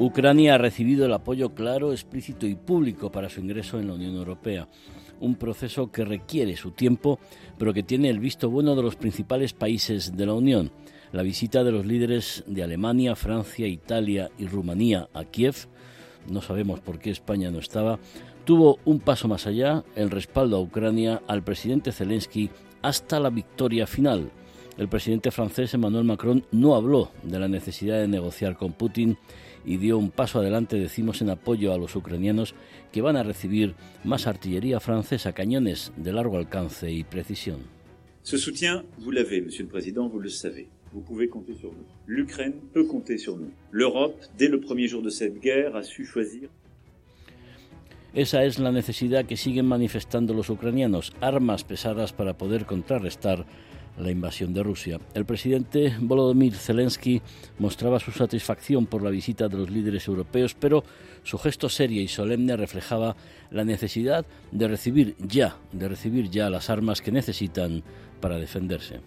Ucrania ha recibido el apoyo claro, explícito y público para su ingreso en la Unión Europea un proceso que requiere su tiempo, pero que tiene el visto bueno de los principales países de la Unión. La visita de los líderes de Alemania, Francia, Italia y Rumanía a Kiev, no sabemos por qué España no estaba, tuvo un paso más allá, el respaldo a Ucrania al presidente Zelensky hasta la victoria final. El presidente francés Emmanuel Macron no habló de la necesidad de negociar con Putin y dio un paso adelante, decimos, en apoyo a los ucranianos que van a recibir más artillería francesa, cañones de largo alcance y precisión. Ce soutien, vous l'avez, Monsieur le Président, vous le savez. Vous pouvez compter sur nous. L'Ukraine peut compter sur nous. L'Europe, dès le premier jour de cette guerre, a su choisir. Esa es la necesidad que siguen manifestando los ucranianos, armas pesadas para poder contrarrestar la invasión de Rusia. El presidente Volodymyr Zelensky mostraba su satisfacción por la visita de los líderes europeos, pero su gesto serio y solemne reflejaba la necesidad de recibir ya, de recibir ya las armas que necesitan para defenderse.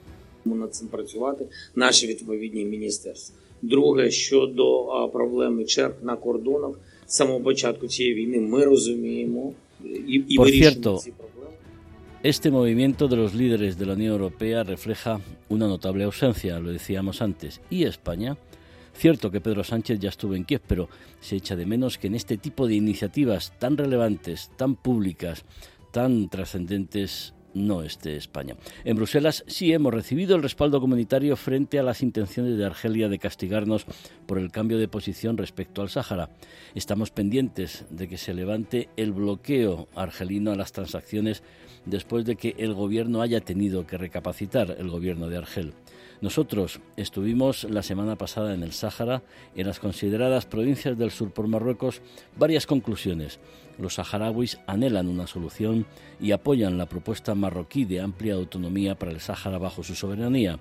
Друге щодо проблеми черг на кордонах, з самого початку цієї війни ми розуміємо і, і вирішуємо ці проблеми. este movimiento de los líderes de la Unión Europea refleja una notable ausencia, lo decíamos antes, y España. Cierto que Pedro Sánchez ya estuvo en Kiev, pero se echa de menos que en este tipo de iniciativas tan relevantes, tan públicas, tan trascendentes, no esté España. En Bruselas sí hemos recibido el respaldo comunitario frente a las intenciones de Argelia de castigarnos por el cambio de posición respecto al Sáhara. Estamos pendientes de que se levante el bloqueo argelino a las transacciones después de que el gobierno haya tenido que recapacitar el gobierno de Argel. Nosotros estuvimos la semana pasada en el Sáhara, en las consideradas provincias del sur por Marruecos, varias conclusiones. Los saharauis anhelan una solución y apoyan la propuesta marroquí de amplia autonomía para el Sáhara bajo su soberanía.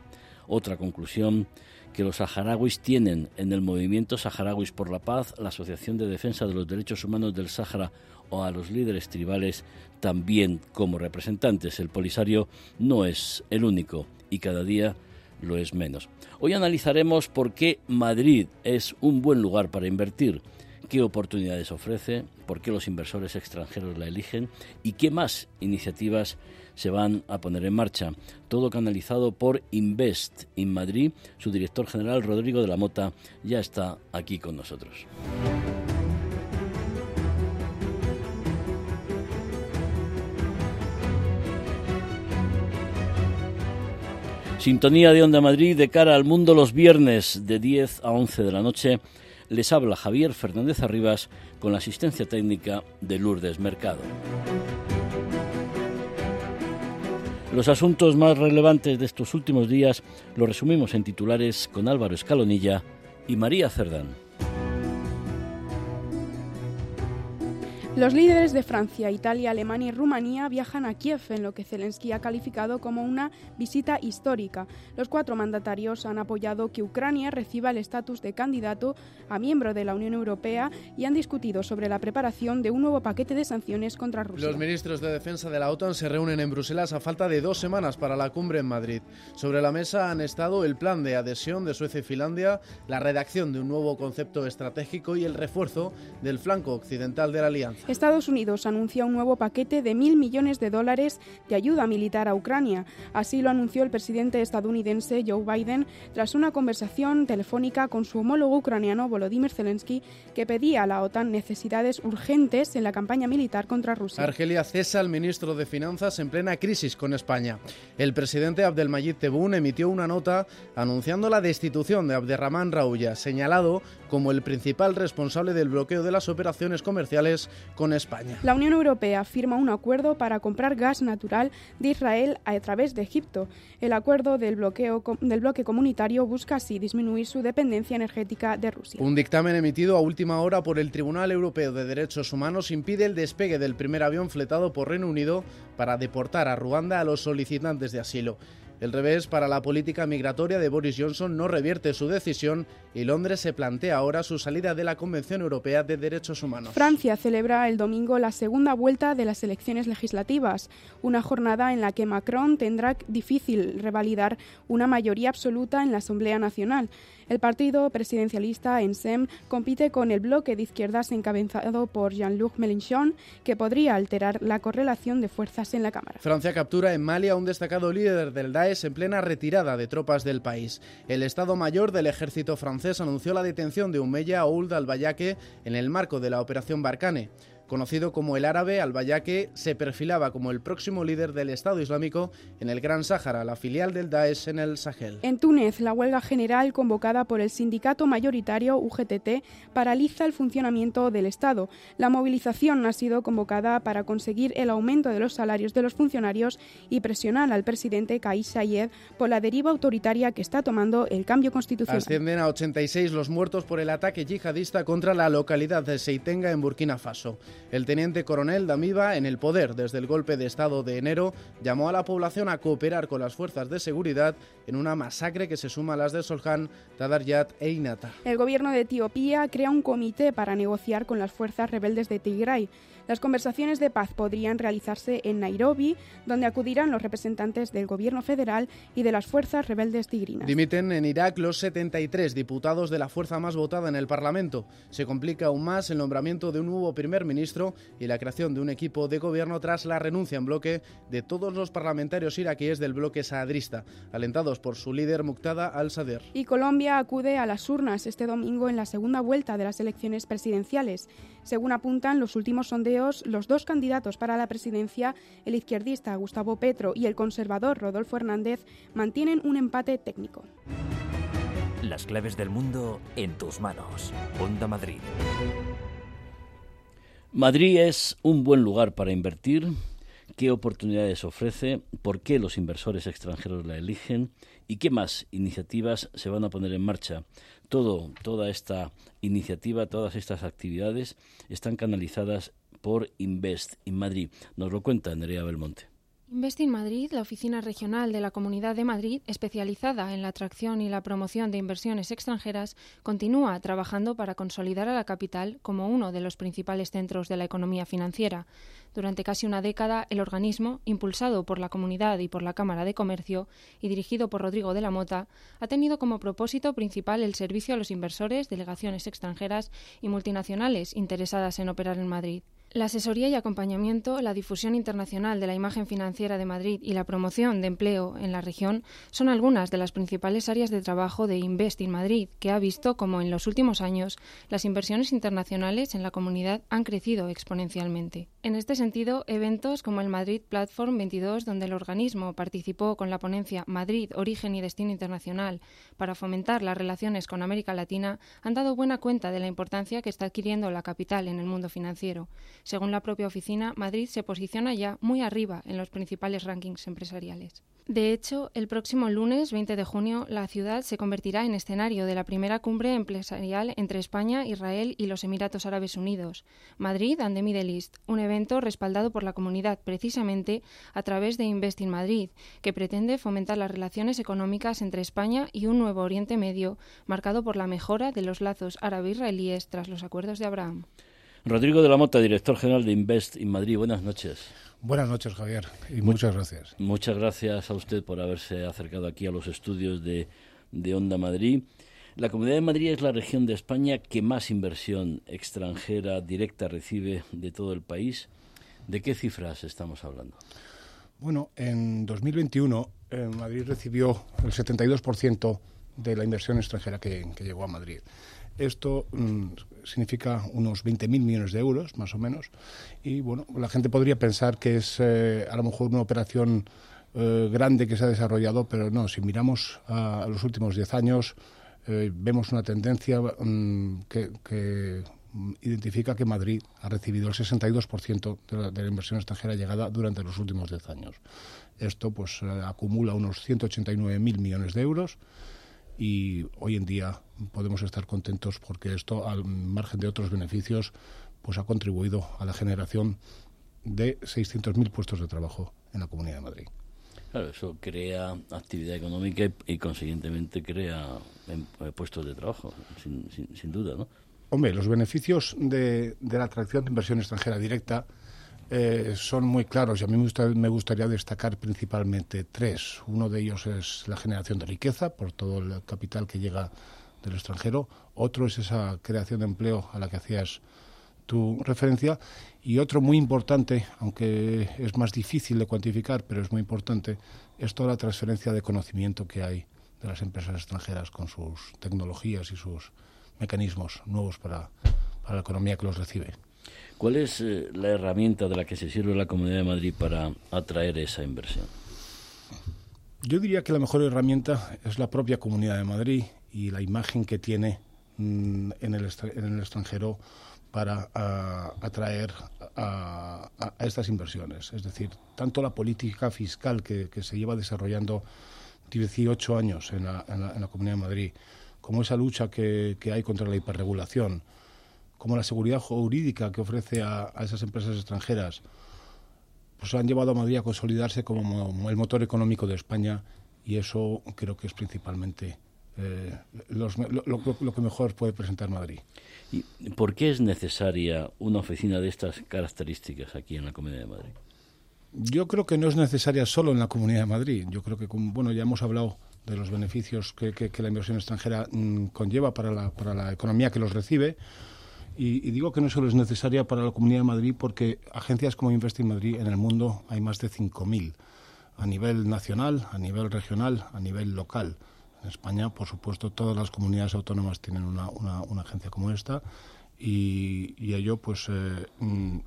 Otra conclusión, que los saharauis tienen en el movimiento Saharauis por la Paz, la Asociación de Defensa de los Derechos Humanos del Sáhara o a los líderes tribales también como representantes. El Polisario no es el único y cada día lo es menos. Hoy analizaremos por qué Madrid es un buen lugar para invertir, qué oportunidades ofrece, por qué los inversores extranjeros la eligen y qué más iniciativas se van a poner en marcha. Todo canalizado por Invest in Madrid. Su director general, Rodrigo de la Mota, ya está aquí con nosotros. Sintonía de Onda Madrid de cara al mundo los viernes de 10 a 11 de la noche. Les habla Javier Fernández Arribas con la asistencia técnica de Lourdes Mercado. Los asuntos más relevantes de estos últimos días los resumimos en titulares con Álvaro Escalonilla y María Cerdán. Los líderes de Francia, Italia, Alemania y Rumanía viajan a Kiev en lo que Zelensky ha calificado como una visita histórica. Los cuatro mandatarios han apoyado que Ucrania reciba el estatus de candidato a miembro de la Unión Europea y han discutido sobre la preparación de un nuevo paquete de sanciones contra Rusia. Los ministros de Defensa de la OTAN se reúnen en Bruselas a falta de dos semanas para la cumbre en Madrid. Sobre la mesa han estado el plan de adhesión de Suecia y Finlandia, la redacción de un nuevo concepto estratégico y el refuerzo del flanco occidental de la alianza. Estados Unidos anuncia un nuevo paquete de mil millones de dólares de ayuda militar a Ucrania. Así lo anunció el presidente estadounidense Joe Biden tras una conversación telefónica con su homólogo ucraniano Volodymyr Zelensky que pedía a la OTAN necesidades urgentes en la campaña militar contra Rusia. Argelia cesa al ministro de Finanzas en plena crisis con España. El presidente Abdelmayid Tebboune emitió una nota anunciando la destitución de Abderrahman Raouya, señalado como el principal responsable del bloqueo de las operaciones comerciales con España. La Unión Europea firma un acuerdo para comprar gas natural de Israel a través de Egipto. El acuerdo del, bloqueo, del bloque comunitario busca así disminuir su dependencia energética de Rusia. Un dictamen emitido a última hora por el Tribunal Europeo de Derechos Humanos impide el despegue del primer avión fletado por Reino Unido para deportar a Ruanda a los solicitantes de asilo. El revés para la política migratoria de Boris Johnson no revierte su decisión y Londres se plantea ahora su salida de la Convención Europea de Derechos Humanos. Francia celebra el domingo la segunda vuelta de las elecciones legislativas, una jornada en la que Macron tendrá difícil revalidar una mayoría absoluta en la Asamblea Nacional. El partido presidencialista ENSEM compite con el bloque de izquierdas encabezado por Jean-Luc Mélenchon, que podría alterar la correlación de fuerzas en la Cámara. Francia captura en Mali a un destacado líder del Daesh en plena retirada de tropas del país. El Estado Mayor del Ejército francés anunció la detención de Umeya Ould al-Bayake en el marco de la Operación Barkhane. Conocido como el árabe, al-Bayake se perfilaba como el próximo líder del Estado Islámico en el Gran Sáhara, la filial del Daesh en el Sahel. En Túnez, la huelga general convocada por el sindicato mayoritario UGTT paraliza el funcionamiento del Estado. La movilización ha sido convocada para conseguir el aumento de los salarios de los funcionarios y presionar al presidente Kais Saied por la deriva autoritaria que está tomando el cambio constitucional. Ascienden a 86 los muertos por el ataque yihadista contra la localidad de Seitenga en Burkina Faso. El teniente coronel Damiba, en el poder desde el golpe de Estado de enero, llamó a la población a cooperar con las fuerzas de seguridad en una masacre que se suma a las de Soljan, Tadaryat e Inata. El gobierno de Etiopía crea un comité para negociar con las fuerzas rebeldes de Tigray. Las conversaciones de paz podrían realizarse en Nairobi, donde acudirán los representantes del gobierno federal y de las fuerzas rebeldes tigrinas. Dimiten en Irak los 73 diputados de la fuerza más votada en el Parlamento. Se complica aún más el nombramiento de un nuevo primer ministro y la creación de un equipo de gobierno tras la renuncia en bloque de todos los parlamentarios iraquíes del bloque saadrista, alentados por su líder Muqtada al-Sadr. Y Colombia acude a las urnas este domingo en la segunda vuelta de las elecciones presidenciales. Según apuntan los últimos sondeos, los dos candidatos para la presidencia, el izquierdista Gustavo Petro y el conservador Rodolfo Hernández, mantienen un empate técnico. Las claves del mundo en tus manos. Onda Madrid. Madrid es un buen lugar para invertir. ¿Qué oportunidades ofrece? ¿Por qué los inversores extranjeros la eligen? ¿Y qué más iniciativas se van a poner en marcha? Todo, toda esta iniciativa, todas estas actividades están canalizadas por Invest en Madrid. Nos lo cuenta Nerea Belmonte. Invest in Madrid, la oficina regional de la Comunidad de Madrid, especializada en la atracción y la promoción de inversiones extranjeras, continúa trabajando para consolidar a la capital como uno de los principales centros de la economía financiera. Durante casi una década, el organismo, impulsado por la comunidad y por la Cámara de Comercio y dirigido por Rodrigo de la Mota, ha tenido como propósito principal el servicio a los inversores, delegaciones extranjeras y multinacionales interesadas en operar en Madrid. La asesoría y acompañamiento, la difusión internacional de la imagen financiera de Madrid y la promoción de empleo en la región son algunas de las principales áreas de trabajo de Invest in Madrid, que ha visto como en los últimos años las inversiones internacionales en la comunidad han crecido exponencialmente. En este sentido, eventos como el Madrid Platform 22, donde el organismo participó con la ponencia Madrid, Origen y Destino Internacional para fomentar las relaciones con América Latina, han dado buena cuenta de la importancia que está adquiriendo la capital en el mundo financiero. Según la propia oficina, Madrid se posiciona ya muy arriba en los principales rankings empresariales. De hecho, el próximo lunes 20 de junio, la ciudad se convertirá en escenario de la primera cumbre empresarial entre España, Israel y los Emiratos Árabes Unidos, Madrid and the Middle East, un evento respaldado por la comunidad precisamente a través de Invest in Madrid, que pretende fomentar las relaciones económicas entre España y un nuevo Oriente Medio marcado por la mejora de los lazos árabe-israelíes tras los acuerdos de Abraham. Rodrigo de la Mota, director general de Invest in Madrid. Buenas noches. Buenas noches, Javier, y muchas gracias. Muchas gracias a usted por haberse acercado aquí a los estudios de, de Onda Madrid. La Comunidad de Madrid es la región de España que más inversión extranjera directa recibe de todo el país. ¿De qué cifras estamos hablando? Bueno, en 2021 eh, Madrid recibió el 72% de la inversión extranjera que, que llegó a Madrid. Esto mm, significa unos 20.000 millones de euros, más o menos. Y bueno, la gente podría pensar que es eh, a lo mejor una operación eh, grande que se ha desarrollado, pero no, si miramos a, los últimos 10 años, eh, vemos una tendencia mm, que, mm, identifica que Madrid ha recibido el 62% de la, de la, inversión extranjera llegada durante los últimos 10 años. Esto pues acumula unos 189.000 millones de euros y hoy en día podemos estar contentos porque esto, al margen de otros beneficios, pues ha contribuido a la generación de 600.000 puestos de trabajo en la Comunidad de Madrid. Claro, eso crea actividad económica y, y consiguientemente crea eh, puestos de trabajo, sin, sin, sin, duda, ¿no? Hombre, los beneficios de, de la atracción de inversión extranjera directa eh, son muy claros y a mí me, gusta, me, gustaría destacar principalmente tres. Uno de ellos es la generación de riqueza por todo el capital que llega del extranjero. Otro es esa creación de empleo a la que hacías tu referencia. Y otro muy importante, aunque es más difícil de cuantificar, pero es muy importante, es toda la transferencia de conocimiento que hay de las empresas extranjeras con sus tecnologías y sus mecanismos nuevos para, para la economía que los recibe. ¿Cuál es eh, la herramienta de la que se sirve la Comunidad de Madrid para atraer esa inversión? Yo diría que la mejor herramienta es la propia Comunidad de Madrid y la imagen que tiene mmm, en, el en, el extranjero para a, atraer a, estas inversiones. Es decir, tanto la política fiscal que, se lleva desarrollando 18 años en la, Comunidad de Madrid, como esa lucha que hay contra la hiperregulación, como la seguridad jurídica que ofrece a, a, esas empresas extranjeras, pues han llevado a Madrid a consolidarse como el motor económico de España y eso creo que es principalmente eh, los, lo, lo, lo, que mejor puede presentar Madrid. ¿Y por qué es necesaria una oficina de estas características aquí en la Comunidad de Madrid? Yo creo que no es necesaria solo en la Comunidad de Madrid. Yo creo que, bueno, ya hemos hablado de los beneficios que, que, que la inversión extranjera mmm, conlleva para la, para la economía que los recibe. Y, digo que no solo es necesaria para la Comunidad de Madrid porque agencias como Invest in Madrid en el mundo hay más de 5.000 a nivel nacional, a nivel regional, a nivel local. En España, por supuesto, todas las comunidades autónomas tienen una, una, agencia como esta y, ello pues eh, mm,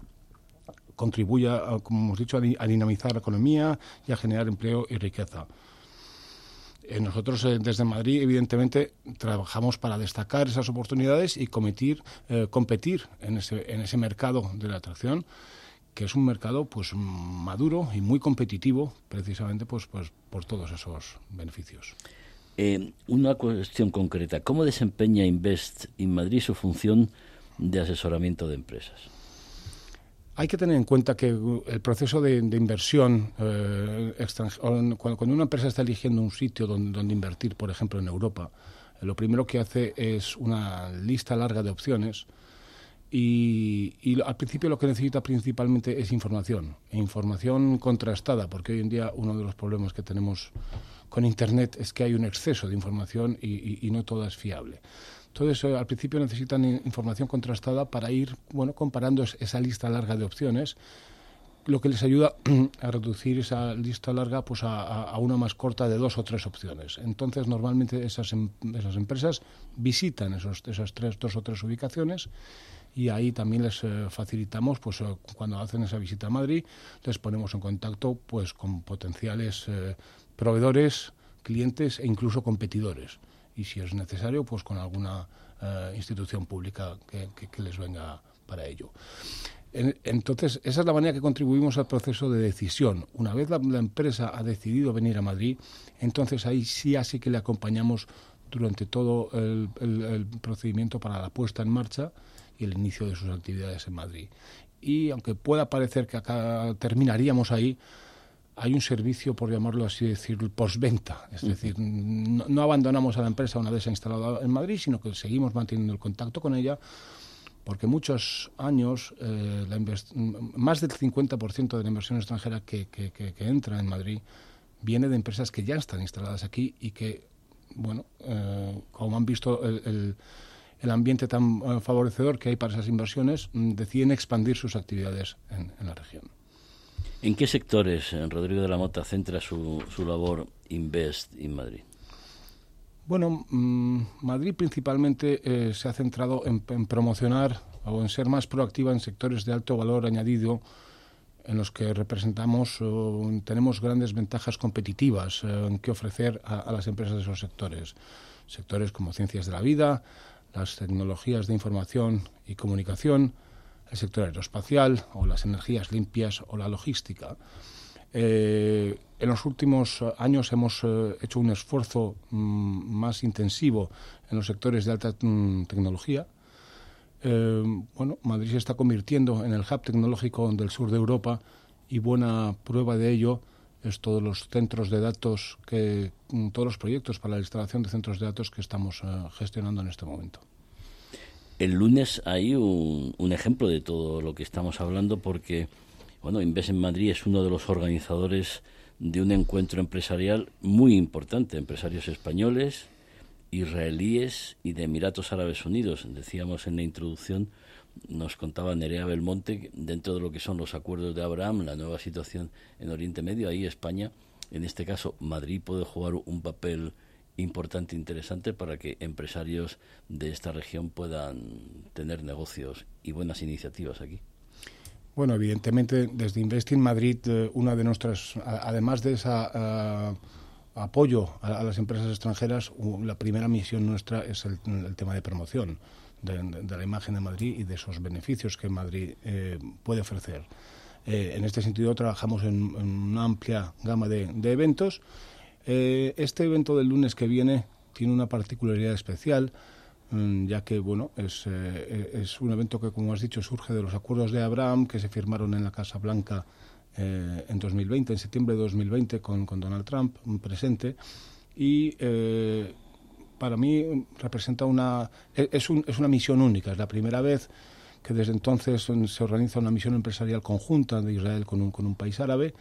contribuye, como hemos dicho, a, a dinamizar la economía y a generar empleo y riqueza. Eh, nosotros eh, desde Madrid, evidentemente, trabajamos para destacar esas oportunidades y cometir, eh, competir en ese, mercado de la atracción que es un mercado pues maduro y muy competitivo precisamente pues, pues por todos esos beneficios. Una cuestión concreta, ¿cómo desempeña Invest in Madrid su función de asesoramiento de empresas? Hay que tener en cuenta que el proceso de, inversión, eh, cuando, una empresa está eligiendo un sitio donde, donde, invertir, por ejemplo en Europa, lo primero que hace es una lista larga de opciones y, y, al principio lo que necesita principalmente es información, información contrastada, porque hoy en día uno de los problemas que tenemos con Internet es que hay un exceso de información y, y, y no toda es fiable. Entonces, eh, al principio necesitan información contrastada para ir bueno, comparando esa lista larga de opciones, lo que les ayuda a reducir esa lista larga pues, a, una más corta de dos o tres opciones. Entonces, normalmente esas, em, esas empresas visitan esos, esas tres, dos o tres ubicaciones y ahí también les eh, facilitamos, pues eh, cuando hacen esa visita a Madrid, les ponemos en contacto pues con potenciales proveedores, clientes e incluso competidores y si es necesario, pues con alguna uh, institución pública que, les venga para ello. En, entonces, esa es la manera que contribuimos al proceso de decisión. Una vez la, empresa ha decidido venir a Madrid, entonces ahí sí así que le acompañamos durante todo el, el procedimiento para la puesta en marcha y el inicio de sus actividades en Madrid. Y aunque pueda parecer que acá terminaríamos ahí, hay un servicio, por llamarlo así, decir, postventa. Es uh -huh. decir, no, no, abandonamos a la empresa una vez se ha instalado en Madrid, sino que seguimos manteniendo el contacto con ella, porque muchos años, eh, la más del 50% de la inversión extranjera que, que, que, que, entra en Madrid viene de empresas que ya están instaladas aquí y que, bueno, eh, como han visto el, el, el ambiente tan uh, favorecedor que hay para esas inversiones, mm, deciden expandir sus actividades en, en la región. ¿En qué sectores Rodrigo de la Mota centra su, su labor Invest in Madrid? Bueno, mmm, Madrid principalmente eh, se ha centrado en, en, promocionar o en ser más proactiva en sectores de alto valor añadido en los que representamos o tenemos grandes ventajas competitivas eh, en que ofrecer a, a, las empresas de esos sectores. Sectores como ciencias de la vida, las tecnologías de información y comunicación, el sector aeroespacial o las energías limpias o la logística. Eh, en los últimos años hemos eh, hecho un esfuerzo mm, más intensivo en los sectores de alta mm, tecnología. Eh, bueno, Madrid se está convirtiendo en el hub tecnológico del sur de Europa y buena prueba de ello es todos los centros de datos que mm, todos los proyectos para la instalación de centros de datos que estamos gestionando en este momento. El lunes hay un, un ejemplo de todo lo que estamos hablando porque bueno, Inves en Madrid es uno de los organizadores de un encuentro empresarial muy importante, empresarios españoles, israelíes y de Emiratos Árabes Unidos. Decíamos en la introducción, nos contaba Nerea Belmonte, dentro de lo que son los acuerdos de Abraham, la nueva situación en Oriente Medio, ahí España, en este caso Madrid puede jugar un papel importante, interesante para que empresarios de esta región puedan tener negocios y buenas iniciativas aquí. Bueno, evidentemente desde Investing Madrid, eh, una de nuestras, además de ese apoyo a, las empresas extranjeras, la primera misión nuestra es el, tema de promoción de, la imagen de Madrid y de esos beneficios que Madrid eh, puede ofrecer. Eh, en este sentido, trabajamos en, una amplia gama de, de eventos. Este evento del lunes que viene tiene una particularidad especial Mm, ya que bueno es, eh, es un evento que como has dicho surge de los acuerdos de Abraham que se firmaron en la Casa Blanca eh, en 2020 en septiembre de 2020 con, con Donald Trump presente. Y eh, para mí representa una e, es, un, es una misión única. Es la primera vez que desde entonces se organiza una misión empresarial conjunta de Israel con un, con un país árabe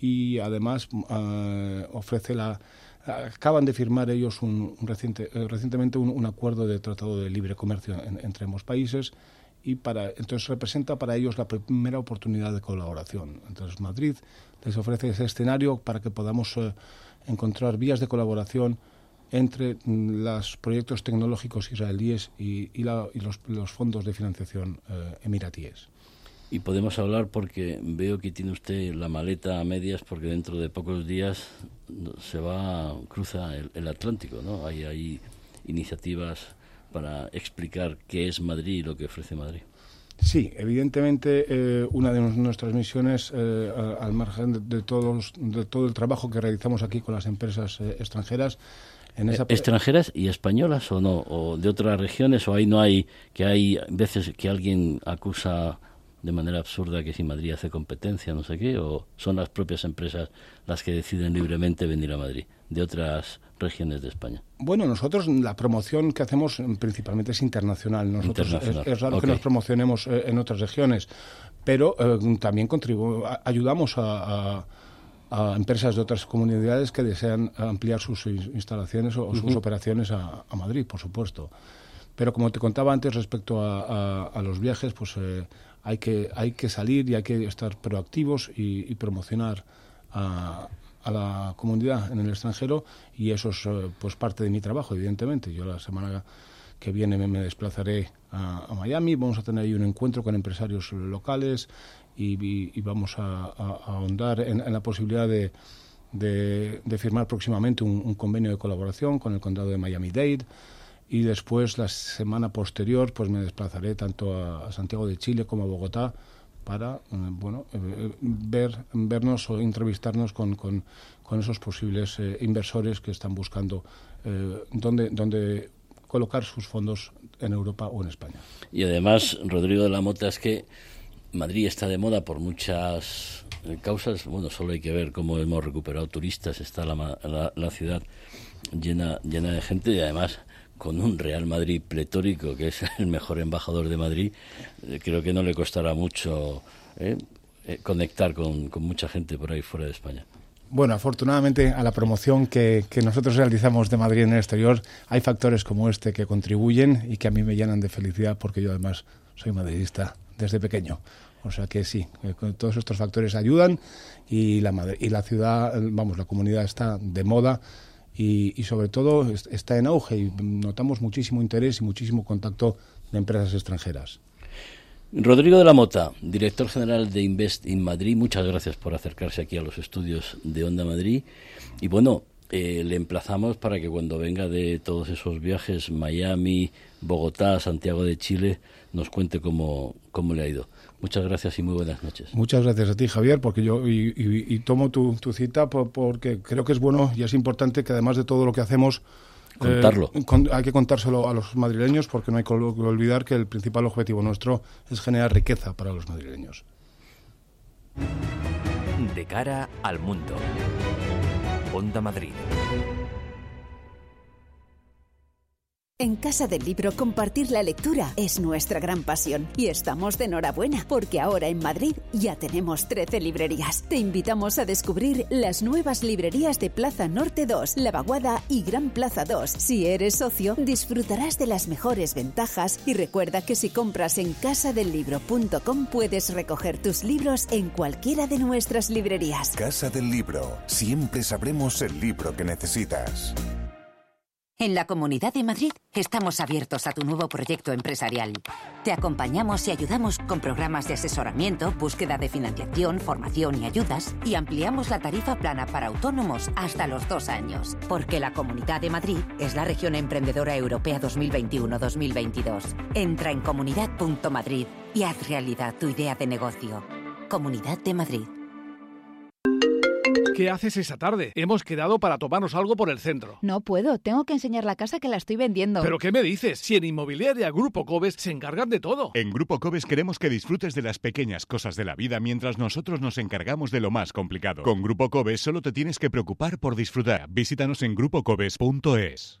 y además ofrece la acaban de firmar ellos un, reciente, eh, recientemente un, acuerdo de tratado de libre comercio entre ambos países y para entonces representa para ellos la primera oportunidad de colaboración. Entonces Madrid les ofrece ese escenario para que podamos eh, encontrar vías de colaboración entre mm, los proyectos tecnológicos israelíes y, los, fondos de financiación emiratíes. Y podemos hablar porque veo que tiene usted la maleta a medias porque dentro de pocos días se va, cruza el, Atlántico, ¿no? Hay, hay iniciativas para explicar qué es Madrid y lo que ofrece Madrid. Sí, evidentemente eh, una de nuestras misiones, eh, al margen de, todos, de todo el trabajo que realizamos aquí con las empresas eh, extranjeras, en esa extranjeras y españolas o no, o de otras regiones, o ahí no hay, que hay veces que alguien acusa de manera absurda que si Madrid hace competencia, no sé qué, o son las propias empresas las que deciden libremente venir a Madrid, de otras regiones de España? Bueno, nosotros la promoción que hacemos principalmente es internacional. Nosotros Es, raro que nos promocionemos eh, en otras regiones, pero eh, también ayudamos a, empresas de otras comunidades que desean ampliar sus instalaciones o, sus operaciones a, Madrid, por supuesto. Pero como te contaba antes respecto a, los viajes, pues eh, hay que, hay que salir y hay que estar proactivos y, promocionar a, la comunidad en el extranjero. Y eso es eh, pues parte de mi trabajo, evidentemente. Yo la semana que viene me, desplazaré a, Miami, vamos a tener ahí un encuentro con empresarios locales y, vamos a, ahondar en, la posibilidad de, de, firmar próximamente un, un, convenio de colaboración con el condado de Miami-Dade y después la semana posterior pues me desplazaré tanto a, Santiago de Chile como a Bogotá para eh, bueno eh, ver vernos o entrevistarnos con, con, esos posibles eh, inversores que están buscando dónde, dónde colocar sus fondos en Europa o en España. Y además, Rodrigo de la Mota, es que Madrid está de moda por muchas causas. Bueno, solo hay que ver cómo hemos recuperado turistas, está la, la ciudad llena, llena de gente y además con un Real Madrid pletórico, que es el mejor embajador de Madrid, eh, creo que no le costará mucho eh, eh, conectar con, mucha gente por ahí fuera de España. Bueno, afortunadamente a la promoción que, nosotros realizamos de Madrid en el exterior hay factores como este que contribuyen y que a mí me llenan de felicidad porque yo además soy madridista desde pequeño. O sea que sí, todos estos factores ayudan y la, y la ciudad, vamos, la comunidad está de moda y, sobre todo está en auge y notamos muchísimo interés y muchísimo contacto de empresas extranjeras. Rodrigo de la Mota, director general de Invest in Madrid, muchas gracias por acercarse aquí a los estudios de Onda Madrid. Y bueno, eh, le emplazamos para que cuando venga de todos esos viajes, Miami, Bogotá, Santiago de Chile, nos cuente cómo, cómo le ha ido. Muchas gracias y muy buenas noches. Muchas gracias a ti, Javier, porque yo y, tomo tu, cita porque creo que es bueno y es importante que además de todo lo que hacemos Contarlo. Eh, hay que contárselo a los madrileños porque no hay que olvidar que el principal objetivo nuestro es generar riqueza para los madrileños. De cara al mundo. Onda Madrid. En Casa del Libro compartir la lectura es nuestra gran pasión y estamos de enhorabuena porque ahora en Madrid ya tenemos 13 librerías. Te invitamos a descubrir las nuevas librerías de Plaza Norte 2, La Vaguada y Gran Plaza 2. Si eres socio, disfrutarás de las mejores ventajas y recuerda que si compras en casadelibro.com puedes recoger tus libros en cualquiera de nuestras librerías. Casa del Libro, siempre sabremos el libro que necesitas. En la Comunidad de Madrid estamos abiertos a tu nuevo proyecto empresarial. Te acompañamos y ayudamos con programas de asesoramiento, búsqueda de financiación, formación y ayudas y ampliamos la tarifa plana para autónomos hasta los dos años. Porque la Comunidad de Madrid es la región emprendedora europea 2021-2022. Entra en comunidad.madrid y haz realidad tu idea de negocio. Comunidad de Madrid. ¿Qué haces esa tarde? Hemos quedado para tomarnos algo por el centro. No puedo, tengo que enseñar la casa que la estoy vendiendo. ¿Pero qué me dices? Si en Inmobiliaria Grupo Cobes se encargan de todo. En Grupo Cobes queremos que disfrutes de las pequeñas cosas de la vida mientras nosotros nos encargamos de lo más complicado. Con Grupo Cobes solo te tienes que preocupar por disfrutar. Visítanos en grupocobes.es.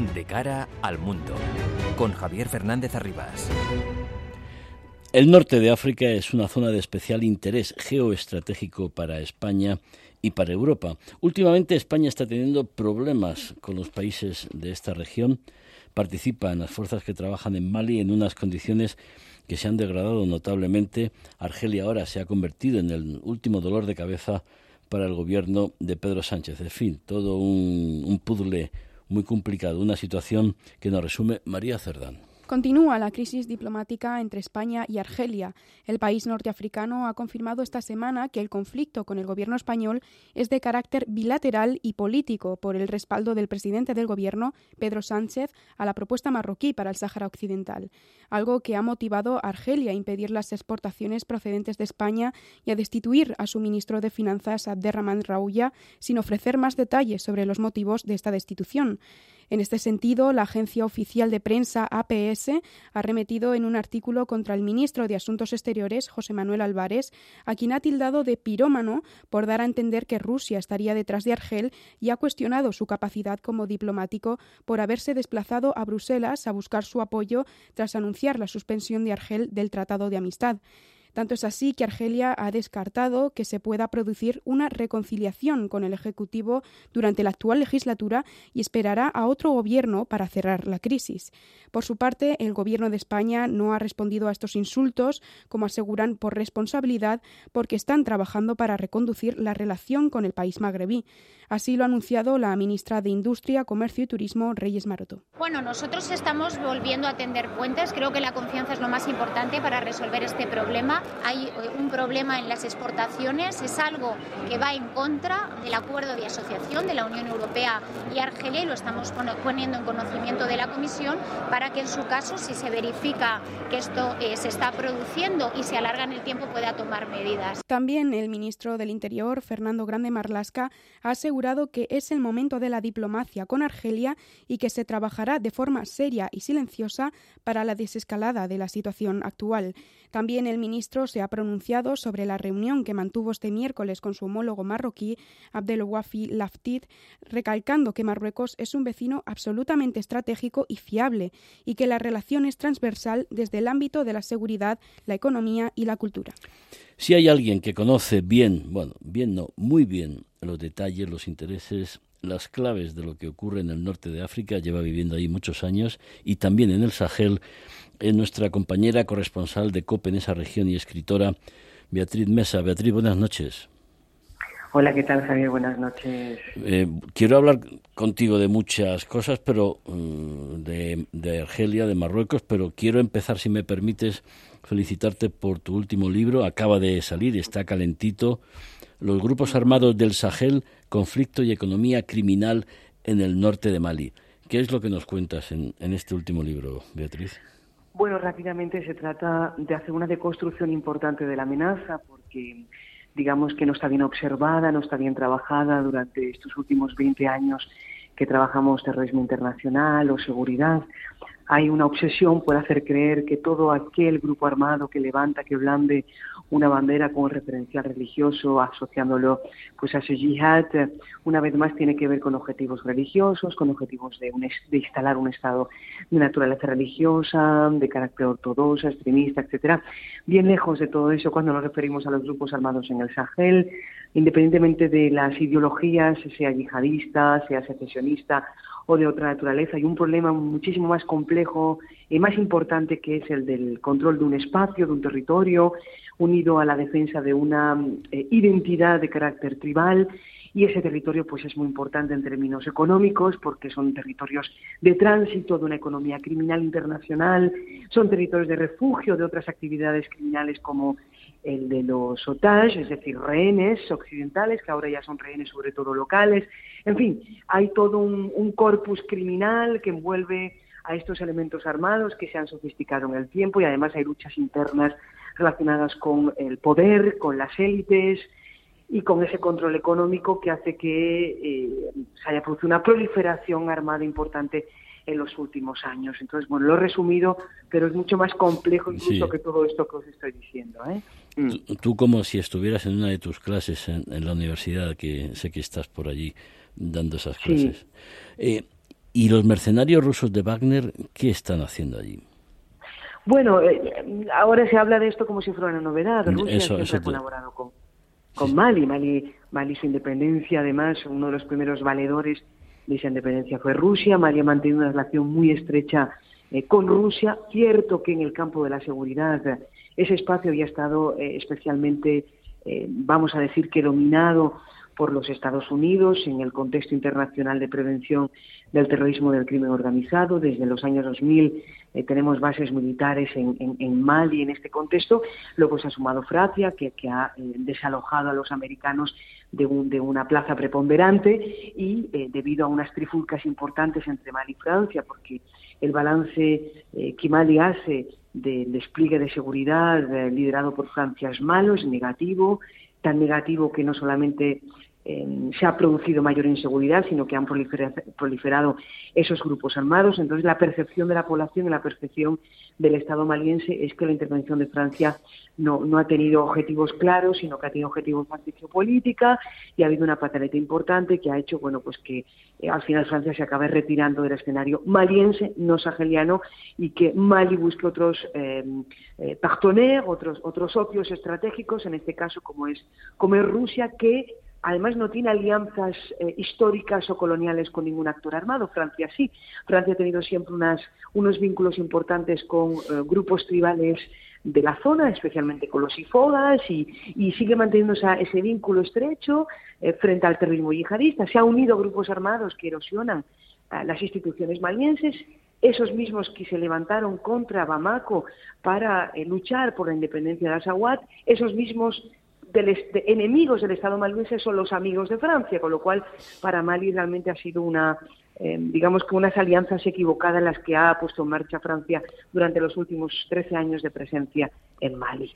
De cara al mundo con Javier Fernández Arribas. El norte de África es una zona de especial interés geoestratégico para España y para Europa. Últimamente España está teniendo problemas con los países de esta región. Participa en las fuerzas que trabajan en Mali en unas condiciones que se han degradado notablemente. Argelia ahora se ha convertido en el último dolor de cabeza para el gobierno de Pedro Sánchez. En fin, todo un, un puzzle muy complicado, una situación que nos resume María Cerdán. Continúa la crisis diplomática entre España y Argelia. El país norteafricano ha confirmado esta semana que el conflicto con el gobierno español es de carácter bilateral y político por el respaldo del presidente del gobierno, Pedro Sánchez, a la propuesta marroquí para el Sáhara Occidental, algo que ha motivado a Argelia a impedir las exportaciones procedentes de España y a destituir a su ministro de Finanzas, Abderrahman Raouya, sin ofrecer más detalles sobre los motivos de esta destitución. En este sentido, la agencia oficial de prensa APS ha remetido en un artículo contra el ministro de Asuntos Exteriores, José Manuel Álvarez, a quien ha tildado de pirómano por dar a entender que Rusia estaría detrás de Argel y ha cuestionado su capacidad como diplomático por haberse desplazado a Bruselas a buscar su apoyo tras anunciar la suspensión de Argel del Tratado de Amistad. Tanto es así que Argelia ha descartado que se pueda producir una reconciliación con el Ejecutivo durante la actual legislatura y esperará a otro gobierno para cerrar la crisis. Por su parte, el Gobierno de España no ha respondido a estos insultos, como aseguran por responsabilidad, porque están trabajando para reconducir la relación con el país magrebí. Así lo ha anunciado la ministra de Industria, Comercio y Turismo, Reyes Maroto. Bueno, nosotros estamos volviendo a tender puentes. Creo que la confianza es lo más importante para resolver este problema. Hay eh, un problema en las exportaciones. Es algo que va en contra del acuerdo de asociación de la Unión Europea y Argelia y lo estamos poniendo en conocimiento de la Comisión para que en su caso, si se verifica que esto eh, se está produciendo y se alarga en el tiempo, pueda tomar medidas. También el ministro del Interior, Fernando Grande Marlasca, ha asegurado que es el momento de la diplomacia con Argelia y que se trabajará de forma seria y silenciosa para la desescalada de la situación actual. También el ministro se ha pronunciado sobre la reunión que mantuvo este miércoles con su homólogo marroquí, Abdelwafi Laftit, recalcando que Marruecos es un vecino absolutamente estratégico y fiable y que la relación es transversal desde el ámbito de la seguridad, la economía y la cultura. Si hay alguien que conoce bien, bueno, bien no, muy bien los detalles, los intereses las claves de lo que ocurre en el norte de África, lleva viviendo ahí muchos años, y también en el Sahel, es nuestra compañera corresponsal de COPE en esa región y escritora, Beatriz Mesa. Beatriz, buenas noches. Hola, ¿qué tal, Javier? Buenas noches. Eh, quiero hablar contigo de muchas cosas, pero mm, de, de, Argelia, de Marruecos, pero quiero empezar, si me permites, felicitarte por tu último libro. Acaba de salir, está calentito. Los grupos armados del Sahel, conflicto y economía criminal en el norte de Mali. ¿Qué es lo que nos cuentas en, en este último libro, Beatriz? Bueno, rápidamente se trata de hacer una deconstrucción importante de la amenaza, porque digamos que no está bien observada, no está bien trabajada durante estos últimos 20 años que trabajamos terrorismo internacional o seguridad. Hay una obsesión por hacer creer que todo aquel grupo armado que levanta, que blande una bandera con referencial religioso, asociándolo pues a ese yihad, una vez más tiene que ver con objetivos religiosos, con objetivos de, de instalar un estado de naturaleza religiosa, de carácter ortodoxo, extremista, etcétera. Bien lejos de todo eso cuando nos referimos a los grupos armados en el Sahel, independientemente de las ideologías, sea yihadista, sea secesionista o de otra naturaleza. Hay un problema muchísimo más complejo y más importante que es el del control de un espacio, de un territorio, unido a la defensa de una eh, identidad de carácter tribal y ese territorio pues es muy importante en términos económicos porque son territorios de tránsito de una economía criminal internacional, son territorios de refugio de otras actividades criminales como el de los otages, es decir, rehenes occidentales, que ahora ya son rehenes sobre todo locales. En fin, hay todo un, un corpus criminal que envuelve a estos elementos armados que se han sofisticado en el tiempo y además hay luchas internas relacionadas con el poder, con las élites y con ese control económico que hace que eh, se haya producido una proliferación armada importante en los últimos años. Entonces, bueno, lo he resumido, pero es mucho más complejo incluso que todo esto que os estoy diciendo. ¿eh? Tú, como si estuvieras en una de tus clases en, la universidad, que sé que estás por allí dando esas clases. Eh, ¿Y los mercenarios rusos de Wagner qué están haciendo allí? Bueno, eh, ahora se habla de esto como si fuera una novedad. Rusia ha colaborado con, con Mali. Mali. Mali, su independencia, además, uno de los primeros valedores de esa independencia fue Rusia. Mali ha mantenido una relación muy estrecha eh, con Rusia. Cierto que en el campo de la seguridad ese espacio había estado eh, especialmente, vamos a decir que dominado por los Estados Unidos en el contexto internacional de prevención del terrorismo del crimen organizado. Desde los años 2000 eh, tenemos bases militares en, en, Mali en este contexto. Luego se ha sumado Francia, que, ha eh, desalojado a los americanos de, de una plaza preponderante y eh, debido a unas trifulcas importantes entre Mali y Francia, porque el balance que Mali hace del despliegue de seguridad liderado por Francia es malo, es negativo, tan negativo que no solamente Em, se ha producido mayor inseguridad, sino que han proliferado esos grupos armados. Entonces, la percepción de la población y la percepción del Estado maliense es que la intervención de Francia no, no ha tenido objetivos claros, sino que ha tenido objetivos más de geopolítica y ha habido una pataleta importante que ha hecho bueno, pues que eh, al final Francia se acabe retirando del escenario maliense, no saheliano, y que Mali busque otros eh, eh otros, otros socios estratégicos, en este caso como es, como es Rusia, que Además, no tiene alianzas eh, históricas o coloniales con ningún actor armado. Francia sí. Francia ha tenido siempre unos vínculos importantes con eh, grupos tribales de la zona, especialmente con los ifogas, y, sigue manteniendo ese vínculo estrecho eh, frente al terrorismo yihadista. Se ha unido a grupos armados que erosionan las instituciones malienses, esos mismos que se levantaron contra Bamako para luchar por la independencia de Azawad, esos mismos de enemigos del Estado maliense son los amigos de Francia, con lo cual para Mali realmente ha sido una, eh, digamos que unas alianzas equivocadas las que ha puesto en marcha Francia durante los últimos 13 años de presencia en Mali.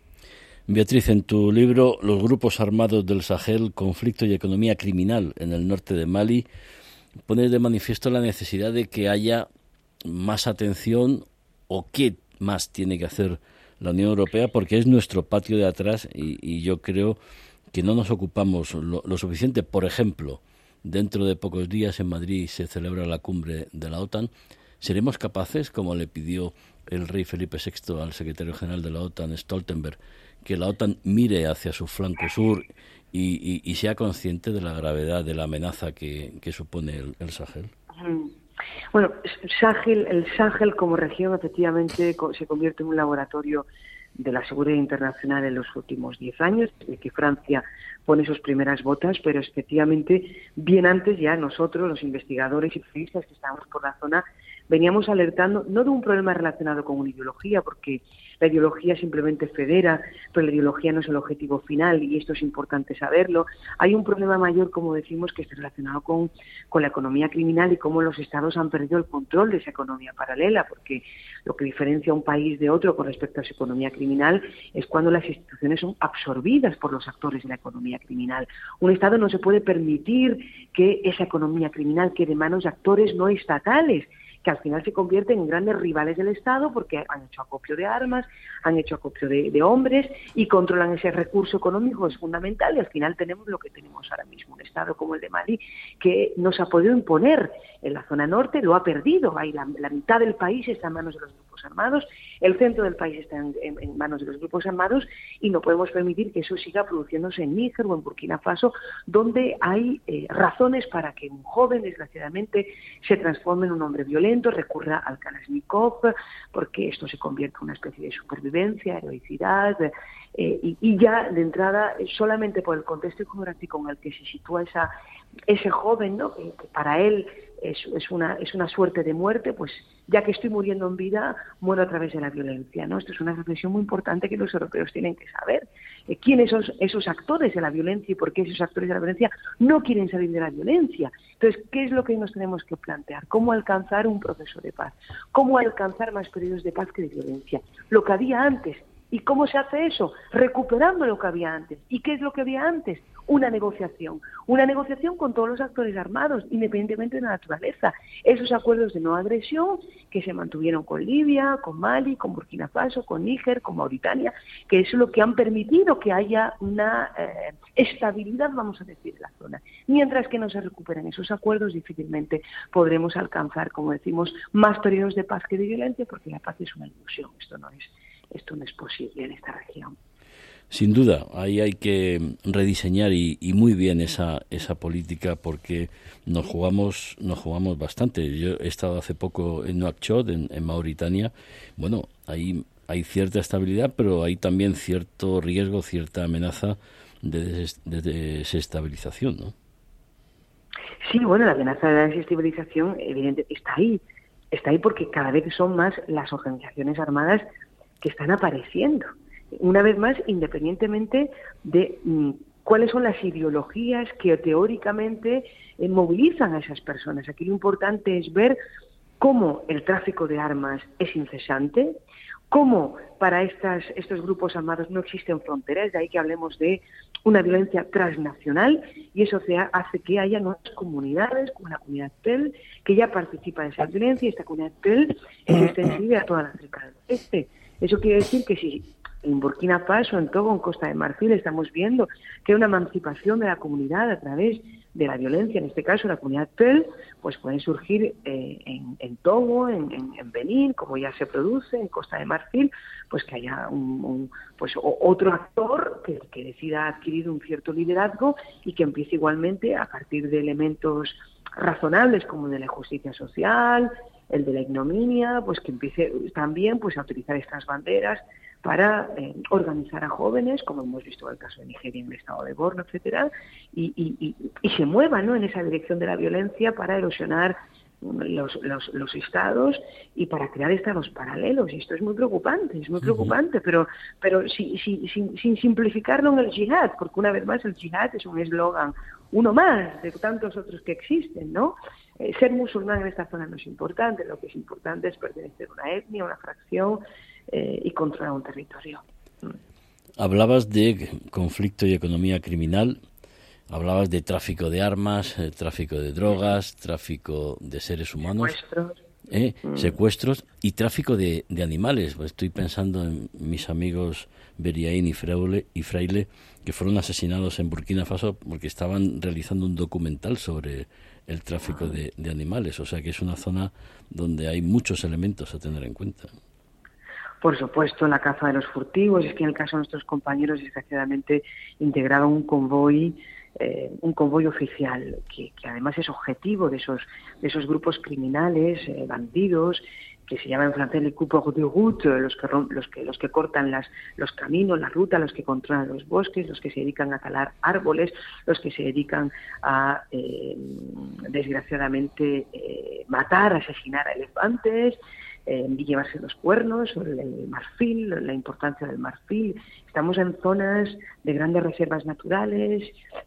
Beatriz, en tu libro Los grupos armados del Sahel, conflicto y economía criminal en el norte de Mali, pones de manifiesto la necesidad de que haya más atención o qué más tiene que hacer la Unión Europea porque es nuestro patio de atrás y, yo creo que no nos ocupamos lo, suficiente. Por ejemplo, dentro de pocos días en Madrid se celebra la cumbre de la OTAN. ¿Seremos capaces, como le pidió el rey Felipe VI al secretario general de la OTAN, Stoltenberg, que la OTAN mire hacia su flanco sur y, sea consciente de la gravedad de la amenaza que, supone el, Sahel? Bueno, Sahel, el Sahel como región efectivamente se convierte en un laboratorio de la seguridad internacional en los últimos diez años, de que Francia pone sus primeras botas, pero efectivamente, bien antes ya nosotros, los investigadores y periodistas que estábamos por la zona, veníamos alertando no de un problema relacionado con una ideología, porque la ideología simplemente federa, pero la ideología no es el objetivo final y esto es importante saberlo. Hay un problema mayor, como decimos, que está relacionado con, con la economía criminal y cómo los estados han perdido el control de esa economía paralela, porque lo que diferencia un país de otro con respecto a su economía criminal es cuando las instituciones son absorbidas por los actores de la economía criminal. Un Estado no se puede permitir que esa economía criminal quede en manos de actores no estatales que al final se convierten en grandes rivales del Estado porque han hecho acopio de armas, han hecho acopio de, hombres y controlan ese recurso económico, es fundamental y al final tenemos lo que tenemos ahora mismo, un Estado como el de Mali que nos ha podido imponer en la zona norte, lo ha perdido, Hay la, mitad del país está en manos de los armados, el centro del país está en, manos de los grupos armados y no podemos permitir que eso siga produciéndose en Níger o en Burkina Faso, donde hay eh, razones para que un joven, desgraciadamente, se transforme en un hombre violento recurra al Kalashnikov, porque esto se convierte en una especie de supervivencia, heroicidad, eh, y, ya de entrada, solamente por el contexto geográfico en el que se sitúa ese joven, ¿no? que, para él es, una, es una suerte de muerte, pues ya que estoy muriendo en vida, muero a través de la violencia. ¿no? Esto es una reflexión muy importante que los europeos tienen que saber. Eh, ¿Quiénes son esos actores de la violencia y por qué esos actores de la violencia no quieren salir de la violencia? Entonces, ¿qué es lo que nos tenemos que plantear? ¿Cómo alcanzar un proceso de paz? ¿Cómo alcanzar más periodos de paz que de violencia? Lo que había antes, ¿Y cómo se hace eso? Recuperando lo que había antes. ¿Y qué es lo que había antes? Una negociación. Una negociación con todos los actores armados, independientemente de la naturaleza. Esos acuerdos de no agresión que se mantuvieron con Libia, con Mali, con Burkina Faso, con Níger, con Mauritania, que es lo que han permitido que haya una eh, estabilidad, vamos a decir, en la zona. Mientras que no se recuperen esos acuerdos, difícilmente podremos alcanzar, como decimos, más periodos de paz que de violencia, porque la paz es una ilusión. Esto no es esto no es posible en esta región. Sin duda, ahí hay que rediseñar y, muy bien esa, esa política porque nos jugamos, nos jugamos bastante. Yo he estado hace poco en Nouakchott, en, en Mauritania. Bueno, ahí hay cierta estabilidad, pero hay también cierto riesgo, cierta amenaza de, desestabilización, ¿no? Sí, bueno, la amenaza de desestabilización evidentemente está ahí. Está ahí porque cada vez son más las organizaciones armadas que están apareciendo. Una vez más, independientemente de mm, cuáles son las ideologías que teóricamente eh, movilizan a esas personas. Aquí lo importante es ver cómo el tráfico de armas es incesante, cómo para estas, estos grupos armados no existen fronteras, de ahí que hablemos de una violencia transnacional y eso hace que haya nuevas comunidades, como la comunidad PEL, que ya participa de esa violencia y esta comunidad PEL es extensible a toda la África del Este. Eso quiere decir que si en Burkina Faso, en Togo, en Costa de Marfil, estamos viendo que una emancipación de la comunidad a través de la violencia, en este caso la comunidad PEL, pues puede surgir eh, en, Togo, en, Benín, como ya se produce, en Costa de Marfil, pues que haya un, pues otro actor que, que, decida adquirir un cierto liderazgo y que empiece igualmente a partir de elementos razonables como de la justicia social, el de la ignominia, pues que empiece también pues a utilizar estas banderas para eh, organizar a jóvenes, como hemos visto en el caso de Nigeria en el estado de Borno, etcétera, y, y, y, se muevan ¿no? en esa dirección de la violencia para erosionar los, los, los, estados y para crear estados paralelos. Y esto es muy preocupante, es muy preocupante, pero, pero sin, sin, sin simplificarlo en el yihad, porque una vez más el yihad es un eslogan, uno más de tantos otros que existen, ¿no? Eh, ser musulmán en esta zona no es importante, lo que es importante es pertenecer a una etnia, una fracción eh, y controlar un territorio. Hablabas de conflicto y economía criminal, hablabas de tráfico de armas, eh, tráfico de drogas, tráfico de seres humanos. Secuestros. Mm. Secuestros y tráfico de, animales. Pues estoy pensando en mis amigos Beriaín y Fraile, y Fraile, que fueron asesinados en Burkina Faso porque estaban realizando un documental sobre el tráfico de, animales. O sea que es una zona donde hay muchos elementos a tener en cuenta. Por supuesto, la caza de los furtivos. Es que en el caso de nuestros compañeros, desgraciadamente, integraron un convoy eh, un convoy oficial que, además es objetivo de esos de esos grupos criminales, eh, bandidos, que se llama en francés le coupeur de route, los que, los que, los que cortan las, los caminos, la ruta, los que controlan los bosques, los que se dedican a talar árboles, los que se dedican a, eh, desgraciadamente, matar, asesinar a elefantes, eh, llevarse los cuernos, el, marfil, la importancia del marfil. Estamos en zonas de grandes reservas naturales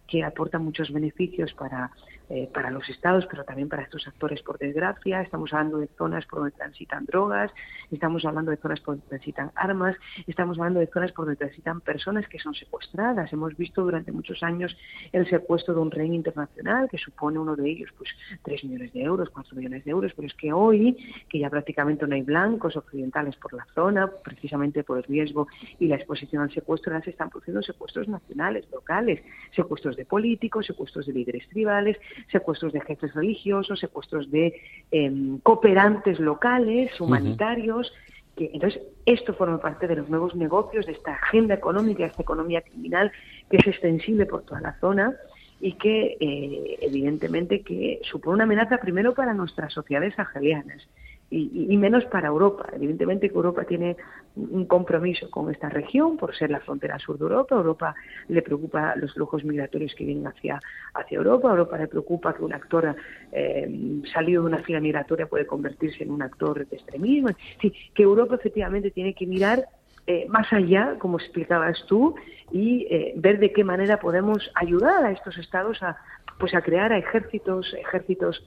que aportan muchos beneficios para eh, para los estados, pero también para estos actores, por desgracia. Estamos hablando de zonas por donde transitan drogas, estamos hablando de zonas por donde transitan armas, estamos hablando de zonas por donde transitan personas que son secuestradas. Hemos visto durante muchos años el secuestro de un rey internacional, que supone uno de ellos pues 3 millones de euros, 4 millones de euros, pero es que hoy, que ya prácticamente no hay blancos occidentales por la zona, precisamente por el riesgo y la exposición al secuestro, se están produciendo secuestros nacionales, locales, secuestros de políticos, secuestros de líderes tribales, secuestros de jefes religiosos, secuestros de em, cooperantes locales, humanitarios. que, entonces, esto forma parte de los nuevos negocios, de esta agenda económica, de esta economía criminal que es extensible por toda la zona y que, eh, evidentemente, que supone una amenaza primero para nuestras sociedades argelianas y, menos para Europa. Evidentemente que Europa tiene un compromiso con esta región por ser la frontera sur de Europa. Europa le preocupa los flujos migratorios que vienen hacia, hacia Europa. Europa le preocupa que un actor eh, salido de una fila migratoria puede convertirse en un actor de extremismo. Sí, que Europa efectivamente tiene que mirar eh, más allá, como explicabas tú, y eh, ver de qué manera podemos ayudar a estos estados a, pues a crear ejércitos, ejércitos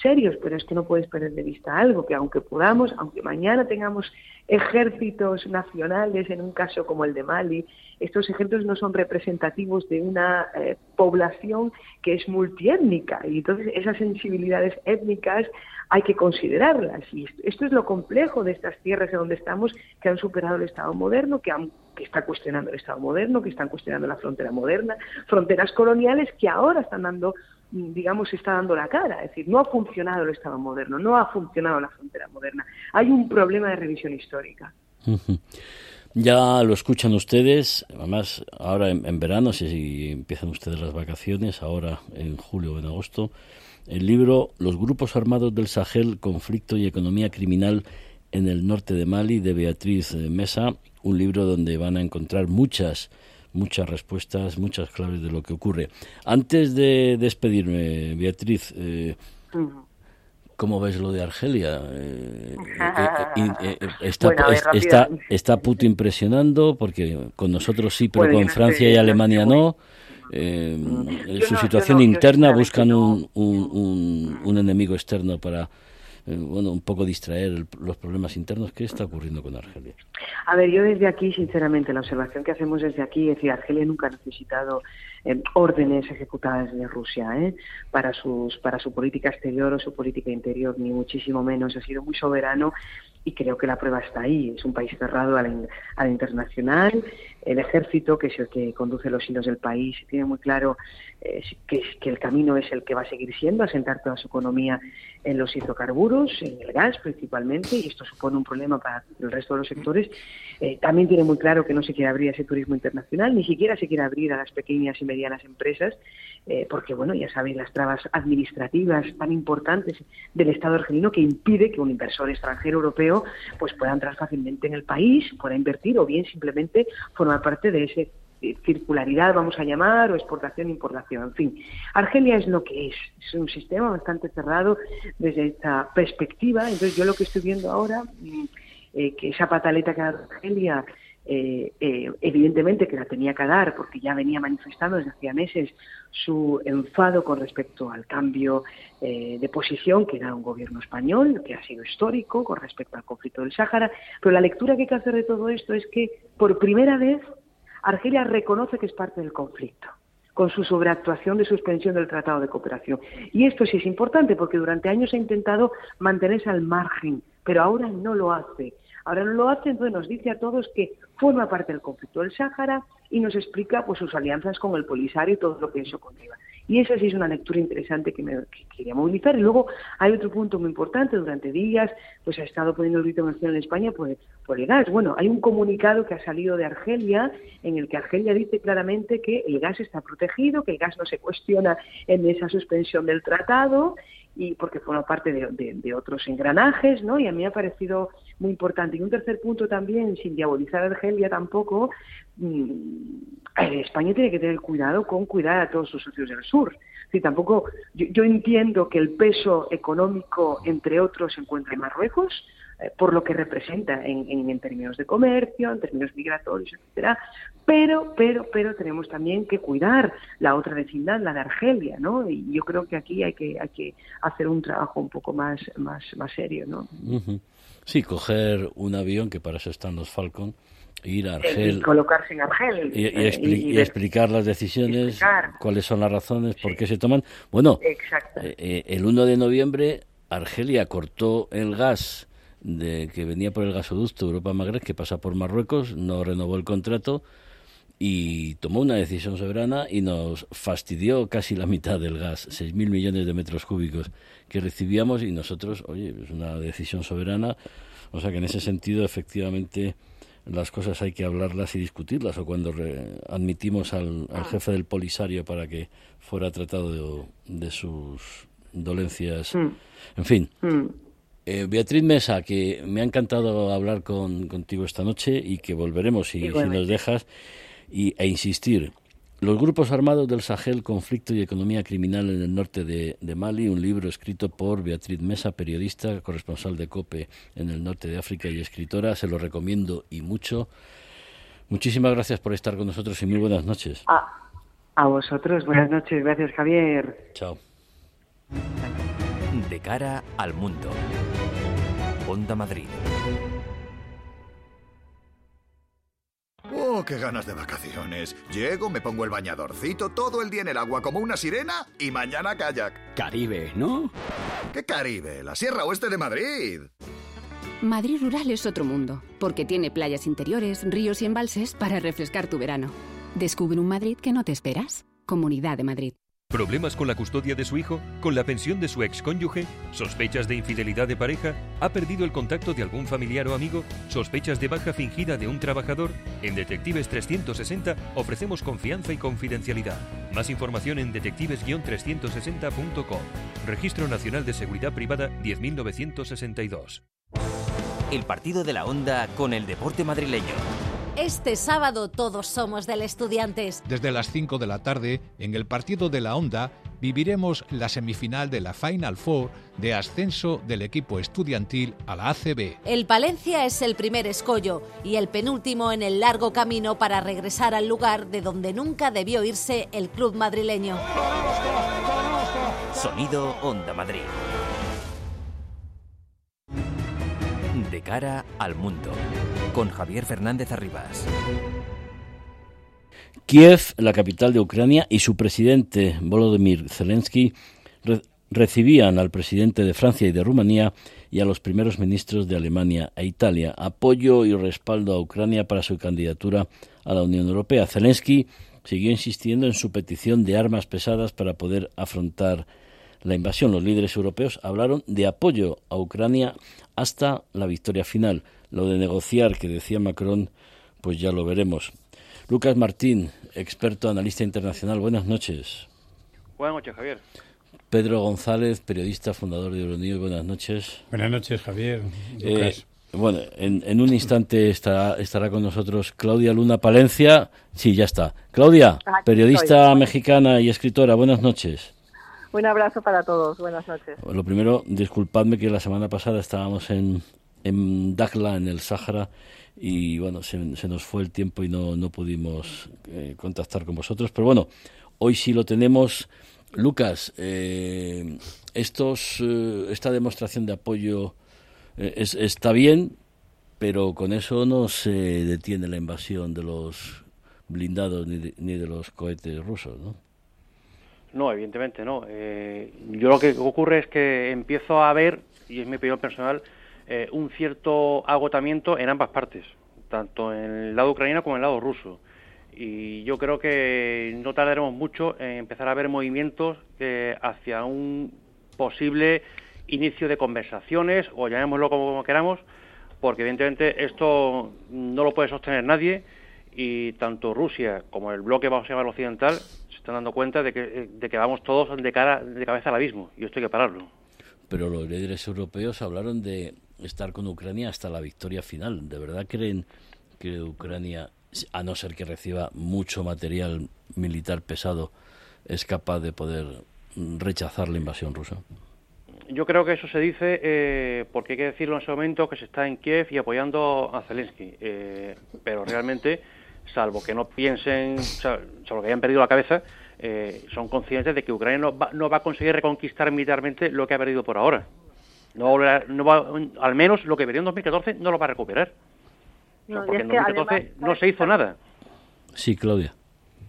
serios, pero es que no puedes perder de vista algo, que aunque podamos, aunque mañana tengamos ejércitos nacionales, en un caso como el de Mali, estos ejércitos no son representativos de una eh, población que es multiétnica y entonces esas sensibilidades étnicas hay que considerarlas y esto es lo complejo de estas tierras en donde estamos que han superado el Estado moderno, que, han, está cuestionando el Estado moderno, que están cuestionando la frontera moderna, fronteras coloniales que ahora están dando digamos, está dando la cara. Es decir, no ha funcionado el Estado moderno, no ha funcionado la frontera moderna. Hay un problema de revisión histórica. Ya lo escuchan ustedes, además ahora en, verano, si, empiezan ustedes las vacaciones, ahora en julio o en agosto, el libro Los grupos armados del Sahel, conflicto y economía criminal en el norte de Mali de Beatriz Mesa, un libro donde van a encontrar muchas muchas respuestas, muchas claves de lo que ocurre. Antes de despedirme, Beatriz, eh, ¿cómo ves lo de Argelia? Eh, eh, está, está, Putin presionando, porque con nosotros sí, pero con Francia y Alemania no. en su situación interna buscan un, un, un enemigo externo para eh, bueno, un poco distraer los problemas internos. ¿Qué está ocurriendo con Argelia? A ver, yo desde aquí, sinceramente, la observación que hacemos desde aquí es que Argelia nunca ha necesitado eh, órdenes ejecutadas de Rusia ¿eh? para, sus, para su política exterior o su política interior, ni muchísimo menos. Ha sido muy soberano y creo que la prueba está ahí. Es un país cerrado a la, internacional. El ejército, que es el que conduce los hilos del país, tiene muy claro que, que el camino es el que va a seguir siendo, asentar toda su economía en los hidrocarburos, en el gas principalmente, y esto supone un problema para el resto de los sectores. Eh, también tiene muy claro que no se quiere abrir ese turismo internacional, ni siquiera se quiere abrir a las pequeñas y medianas empresas, eh, porque, bueno, ya sabéis las trabas administrativas tan importantes del Estado argelino que impide que un inversor extranjero europeo pues pueda entrar fácilmente en el país, pueda invertir o bien simplemente formar parte de ese circularidad, vamos a llamar, o exportación, importación, en fin. Argelia es lo que es, es un sistema bastante cerrado desde esta perspectiva, entonces yo lo que estoy viendo ahora, mm, eh, que esa pataleta que dado Argelia, eh, eh, evidentemente que la tenía que dar porque ya venía manifestando desde hacía meses su enfado con respecto al cambio de posición que da un gobierno español, que ha sido histórico con respecto al conflicto del Sáhara, pero la lectura que hay que hacer de todo esto es que por primera vez Argelia reconoce que es parte del conflicto con su sobreactuación de suspensión del Tratado de Cooperación. Y esto sí es importante porque durante años ha intentado mantenerse al margen, pero ahora no lo hace. Ahora no lo hace, entonces nos dice a todos que forma parte del conflicto del Sáhara y nos explica pues sus alianzas con el Polisario y todo lo que eso conlleva. Y esa sí es una lectura interesante que me quería movilizar. Y luego hay otro punto muy importante. Durante días pues ha estado poniendo el grito nacional en España por, por el gas. Bueno, hay un comunicado que ha salido de Argelia en el que Argelia dice claramente que el gas está protegido, que el gas no se cuestiona en esa suspensión del tratado y porque forma parte de, otros engranajes, ¿no? Y a mí me ha parecido muy importante. Y un tercer punto también, sin diabolizar a Argelia tampoco, mm, eh, España tiene que tener cuidado con cuidar a todos sus socios del sur. Sí, tampoco, yo, entiendo que el peso económico, entre otros, se encuentra en Marruecos, eh, por lo que representa en, en, términos de comercio, en términos migratorios, etcétera, pero, pero, pero tenemos también que cuidar la otra vecindad, la de Argelia, ¿no? Y yo creo que aquí hay que, hay que hacer un trabajo un poco más, más, más serio, ¿no? Sí, coger un avión, que para eso están los Falcon, ir a Argel. Y colocarse en Argel. Y, eh, explicar las decisiones, cuáles son las razones, por qué se toman. Bueno, eh, eh, el 1 de noviembre Argelia cortó el gas de que venía por el gasoducto Europa-Magreb, que pasa por Marruecos, no renovó el contrato y tomó una decisión soberana y nos fastidió casi la mitad del gas, 6.000 millones de metros cúbicos que recibíamos y nosotros, oye, es una decisión soberana, o sea que en ese sentido efectivamente las cosas hay que hablarlas y discutirlas o cuando admitimos al, jefe del Polisario para que fuera tratado de, sus dolencias, mm. en fin. Mm. Eh, Beatriz Mesa, que me ha encantado hablar con, contigo esta noche y que volveremos si, si nos dejas y, e insistir. Los grupos armados del Sahel, conflicto y economía criminal en el norte de, Mali, un libro escrito por Beatriz Mesa, periodista, corresponsal de COPE en el norte de África y escritora, se lo recomiendo y mucho. Muchísimas gracias por estar con nosotros y muy buenas noches. a vosotros, buenas noches, gracias Javier. Chao. De cara al mundo. Onda Madrid. Oh, qué ganas de vacaciones. Llego, me pongo el bañadorcito, todo el día en el agua como una sirena y mañana kayak. Caribe, ¿no? ¿Qué Caribe? La Sierra Oeste de Madrid. Madrid Rural es otro mundo, porque tiene playas interiores, ríos y embalses para refrescar tu verano. Descubre un Madrid que no te esperas. Comunidad de Madrid. ¿Problemas con la custodia de su hijo? ¿Con la pensión de su excónyuge? ¿Sospechas de infidelidad de pareja? ¿Ha perdido el contacto de algún familiar o amigo? ¿Sospechas de baja fingida de un trabajador? En Detectives 360 ofrecemos confianza y confidencialidad. Más información en detectives-360.com. Registro Nacional de Seguridad Privada 10962. El partido de la onda con el deporte madrileño. Este sábado todos somos del Estudiantes. Desde las 5 de la tarde, en el partido de la Onda, viviremos la semifinal de la Final Four de ascenso del equipo estudiantil a la ACB. El Palencia es el primer escollo y el penúltimo en el largo camino para regresar al lugar de donde nunca debió irse el club madrileño. Sonido Onda Madrid. De cara al mundo, con Javier Fernández Arribas. Kiev, la capital de Ucrania, y su presidente Volodymyr Zelensky recibían al presidente de Francia y de Rumanía y a los primeros ministros de Alemania e Italia apoyo y respaldo a Ucrania para su candidatura a la Unión Europea. Zelensky siguió insistiendo en su petición de armas pesadas para poder afrontar la invasión. Los líderes europeos hablaron de apoyo a Ucrania hasta la victoria final. Lo de negociar que decía Macron, pues ya lo veremos. Lucas Martín, experto analista internacional, buenas noches. Buenas noches, Javier. Pedro González, periodista, fundador de Euronews, buenas noches. Buenas noches, Javier. Eh, bueno, en, un instante estará, estará con nosotros Claudia Luna Palencia. Sí, ya está. Claudia, periodista mexicana y escritora, buenas noches. Un abrazo para todos. Buenas noches. Lo primero, disculpadme que la semana pasada estábamos en, en Dakla, en el Sáhara, y bueno, se, nos fue el tiempo y no, no pudimos eh, contactar con vosotros. Pero bueno, hoy sí lo tenemos. Lucas, eh, estos, eh, esta demostración de apoyo es, está bien, pero con eso no se detiene la invasión de los blindados ni de, ni de los cohetes rusos, ¿no? No, evidentemente no. Eh, yo lo que ocurre es que empiezo a ver, y es mi opinión personal, eh, un cierto agotamiento en ambas partes, tanto en el lado ucraniano como en el lado ruso. Y yo creo que no tardaremos mucho en empezar a ver movimientos eh, hacia un posible inicio de conversaciones, o llamémoslo como queramos, porque evidentemente esto no lo puede sostener nadie y tanto Rusia como el bloque, vamos a occidental, están dando cuenta de que, de que vamos todos de, cara, de cabeza al abismo y esto hay que pararlo. Pero los líderes europeos hablaron de estar con Ucrania hasta la victoria final. ¿De verdad creen que Ucrania, a no ser que reciba mucho material militar pesado, es capaz de poder rechazar la invasión rusa? Yo creo que eso se dice eh, porque hay que decirlo en ese momento que se está en Kiev y apoyando a Zelensky. Eh, pero realmente, salvo que no piensen, salvo que hayan perdido la cabeza, eh, son conscientes de que Ucrania no va, no va, a conseguir reconquistar militarmente lo que ha perdido por ahora. No, no va, al menos lo que perdió en 2014 no lo va a recuperar. porque en 2014 no se hizo nada. Sí, Claudia.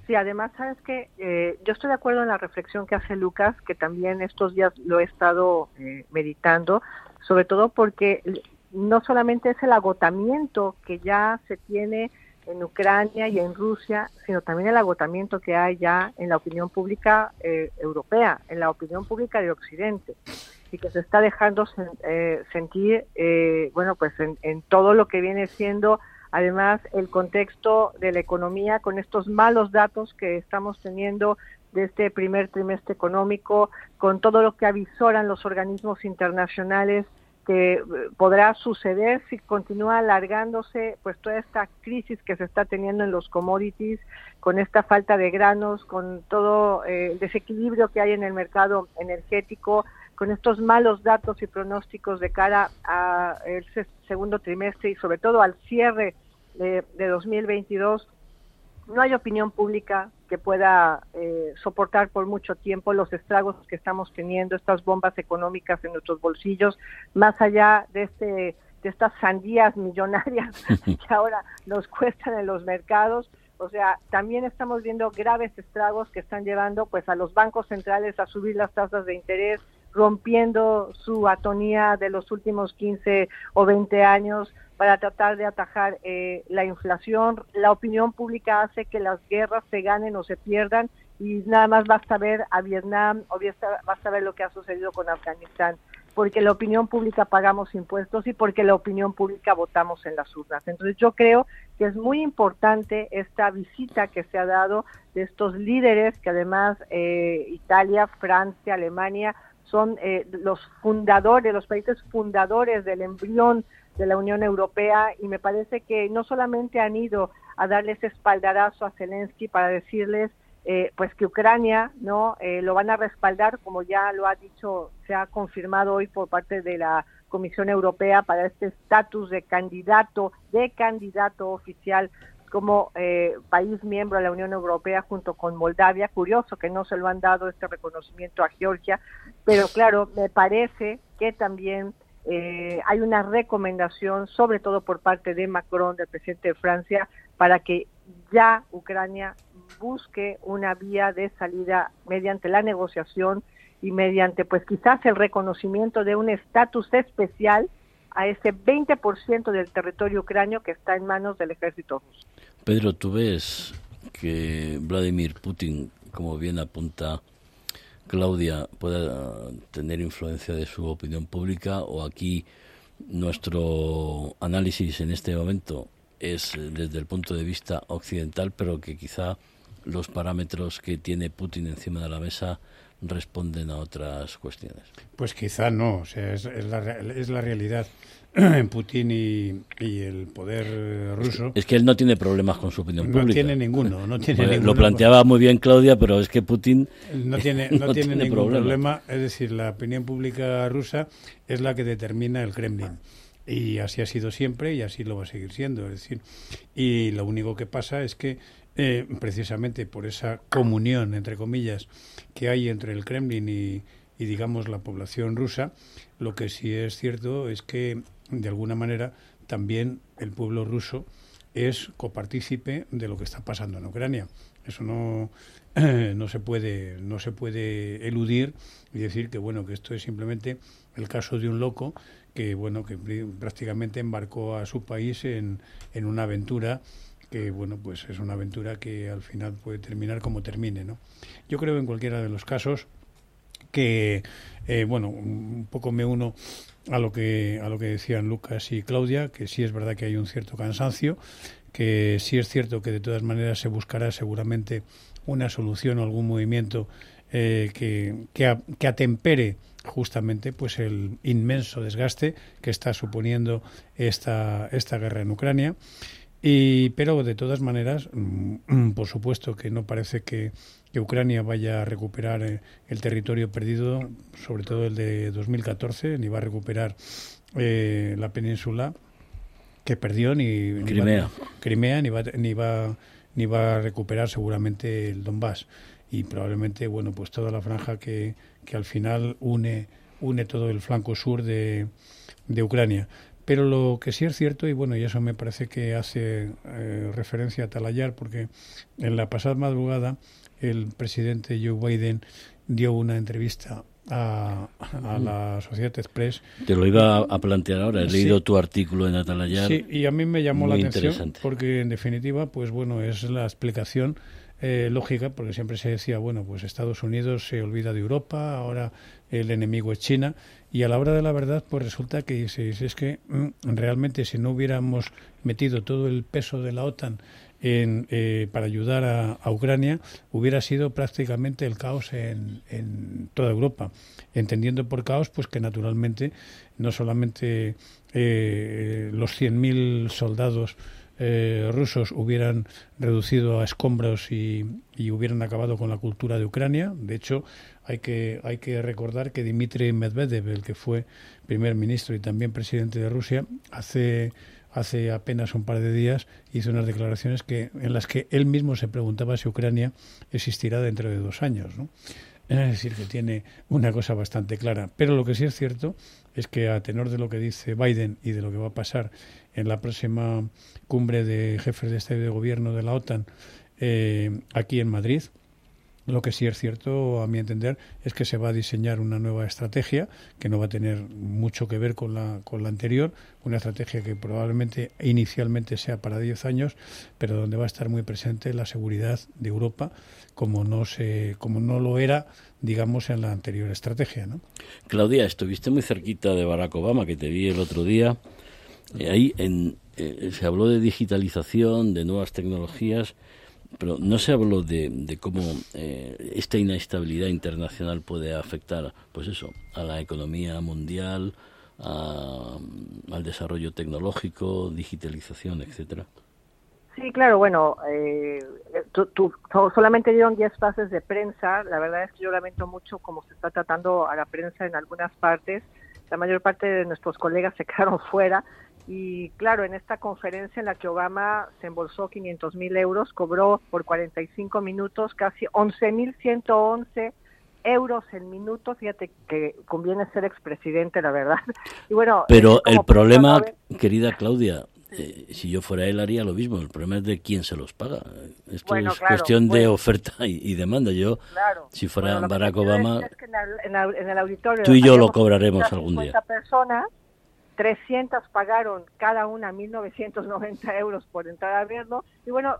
Sí, además, sabes que eh, yo estoy de acuerdo en la reflexión que hace Lucas, que también estos días lo he estado eh, meditando, sobre todo porque no solamente es el agotamiento que ya se tiene en Ucrania y en Rusia, sino también el agotamiento que hay ya en la opinión pública eh, europea, en la opinión pública de Occidente, y que se está dejando sentir, bueno, pues en, en todo lo que viene siendo Además, el contexto de la economía con estos malos datos que estamos teniendo de este primer trimestre económico, con todo lo que avisoran los organismos internacionales que eh, podrá suceder si continúa alargándose pues toda esta crisis que se está teniendo en los commodities, con esta falta de granos, con todo eh, el desequilibrio que hay en el mercado energético, con estos malos datos y pronósticos de cara al segundo trimestre y sobre todo al cierre de, 2022, no hay opinión pública que pueda eh, soportar por mucho tiempo los estragos que estamos teniendo, estas bombas económicas en nuestros bolsillos, más allá de este de estas sandías millonarias que ahora nos cuestan en los mercados. O sea, también estamos viendo graves estragos que están llevando pues a los bancos centrales a subir las tasas de interés, rompiendo su atonía de los últimos 15 o 20 años, para tratar de atajar eh, la inflación. La opinión pública hace que las guerras se ganen o se pierdan y nada más basta ver a Vietnam o basta ver lo que ha sucedido con Afganistán, porque la opinión pública pagamos impuestos y porque la opinión pública votamos en las urnas. Entonces yo creo que es muy importante esta visita que se ha dado de estos líderes que además eh, Italia, Francia, Alemania son eh, los fundadores, los países fundadores del embrión de la Unión Europea y me parece que no solamente han ido a darles espaldarazo a Zelensky para decirles eh, pues que Ucrania no eh, lo van a respaldar como ya lo ha dicho se ha confirmado hoy por parte de la Comisión Europea para este estatus de candidato de candidato oficial como eh, país miembro de la Unión Europea junto con Moldavia. Curioso que no se lo han dado este reconocimiento a Georgia, pero claro, me parece que también eh, hay una recomendación, sobre todo por parte de Macron, del presidente de Francia, para que ya Ucrania busque una vía de salida mediante la negociación y mediante, pues quizás el reconocimiento de un estatus especial a ese 20% del territorio ucranio que está en manos del ejército ruso. Pedro, ¿tú ves que Vladimir Putin, como bien apunta Claudia pueda tener influencia de su opinión pública o aquí nuestro análisis en este momento es desde el punto de vista occidental, pero que quizá los parámetros que tiene Putin encima de la mesa responden a otras cuestiones. Pues quizá no, o sea, es, la, es la realidad. en Putin y, el poder ruso. Es que, él no tiene problemas con su opinión pública. No tiene ninguno, no tiene ninguno. Lo planteaba muy bien Claudia, pero es que Putin no tiene, no, tiene, ningún problema. Es decir, la opinión pública rusa es la que determina el Kremlin. Y así ha sido siempre y así lo va a seguir siendo. Es decir, y lo único que pasa es que eh, precisamente por esa comunión, entre comillas, que hay entre el Kremlin y, y digamos la población rusa, lo que sí es cierto es que de alguna manera también el pueblo ruso es copartícipe de lo que está pasando en Ucrania. Eso no, no se puede no se puede eludir y decir que bueno que esto es simplemente el caso de un loco que bueno que prácticamente embarcó a su país en, en una aventura que bueno pues es una aventura que al final puede terminar como termine no yo creo en cualquiera de los casos que, eh, bueno, un poco me uno a lo que a lo que decían Lucas y Claudia, que sí es verdad que hay un cierto cansancio, que sí es cierto que de todas maneras se buscará seguramente una solución o algún movimiento eh, que, que, atempere justamente pues el inmenso desgaste que está suponiendo esta, esta guerra en Ucrania. Y, pero de todas maneras, mm, por supuesto que no parece que, que Ucrania vaya a recuperar eh, el territorio perdido, sobre todo el de 2014, ni va a recuperar eh, la península que perdió, ni Crimea, Crimea ni, va, ni, va, ni va a recuperar seguramente el Donbass. Y probablemente, bueno, pues toda la franja que, que al final une, une todo el flanco sur de, de Ucrania. Pero lo que sí es cierto, y bueno, y eso me parece que hace eh, referencia a Talayar, porque en la pasada madrugada el presidente Joe Biden dio una entrevista a, la Sociedad Express. Te lo iba a plantear ahora, he leído tu artículo en Atalayar. Sí, y a mí me llamó la atención porque en definitiva, pues bueno, es la explicación eh, lógica, porque siempre se decía, bueno, pues Estados Unidos se olvida de Europa, ahora el enemigo es China, y a la hora de la verdad, pues resulta que es que mm, realmente si no hubiéramos metido todo el peso de la OTAN en, eh, para ayudar a, Ucrania hubiera sido prácticamente el caos en, en, toda Europa, entendiendo por caos pues que naturalmente no solamente eh, los 100.000 soldados eh, rusos hubieran reducido a escombros y, y, hubieran acabado con la cultura de Ucrania. De hecho, hay que, hay que recordar que Dmitry Medvedev, el que fue primer ministro y también presidente de Rusia, hace hace apenas un par de días hizo unas declaraciones que en las que él mismo se preguntaba si Ucrania existirá dentro de dos años. Es decir, que tiene una cosa bastante clara. Pero lo que sí es cierto es que a tenor de lo que dice Biden y de lo que va a pasar en la próxima cumbre de jefes de Estado y de Gobierno de la OTAN eh, aquí en Madrid, lo que sí es cierto, a mi entender, es que se va a diseñar una nueva estrategia que no va a tener mucho que ver con la, con la anterior, una estrategia que probablemente inicialmente sea para 10 años, pero donde va a estar muy presente la seguridad de Europa como no, se, como no lo era, digamos, en la anterior estrategia. Claudia, estuviste muy cerquita de Barack Obama, que te vi el otro día. Ahí en, eh, se habló de digitalización, de nuevas tecnologías pero no se habló de, cómo eh, esta inestabilidad internacional puede afectar, pues eso, a la economía mundial, al desarrollo tecnológico, digitalización, etcétera. Sí, claro, bueno, eh, tú, solamente dieron 10 fases de prensa. La verdad es que yo lamento mucho cómo se está tratando a la prensa en algunas partes. La mayor parte de nuestros colegas se quedaron fuera y claro, en esta conferencia en la que Obama se embolsó 500 mil euros, cobró por 45 minutos casi 11.111 euros el minuto. Fíjate que conviene ser expresidente, la verdad. Y bueno, Pero el problema, querida Claudia, eh, si yo fuera él haría lo mismo. El problema es de quién se los paga. Esto es cuestión de oferta y, demanda. Yo, si fuera Barack Obama, tú y yo lo cobraremos algún día. personas 300 pagaron cada una 1.990 euros por entrar a verlo. Y bueno,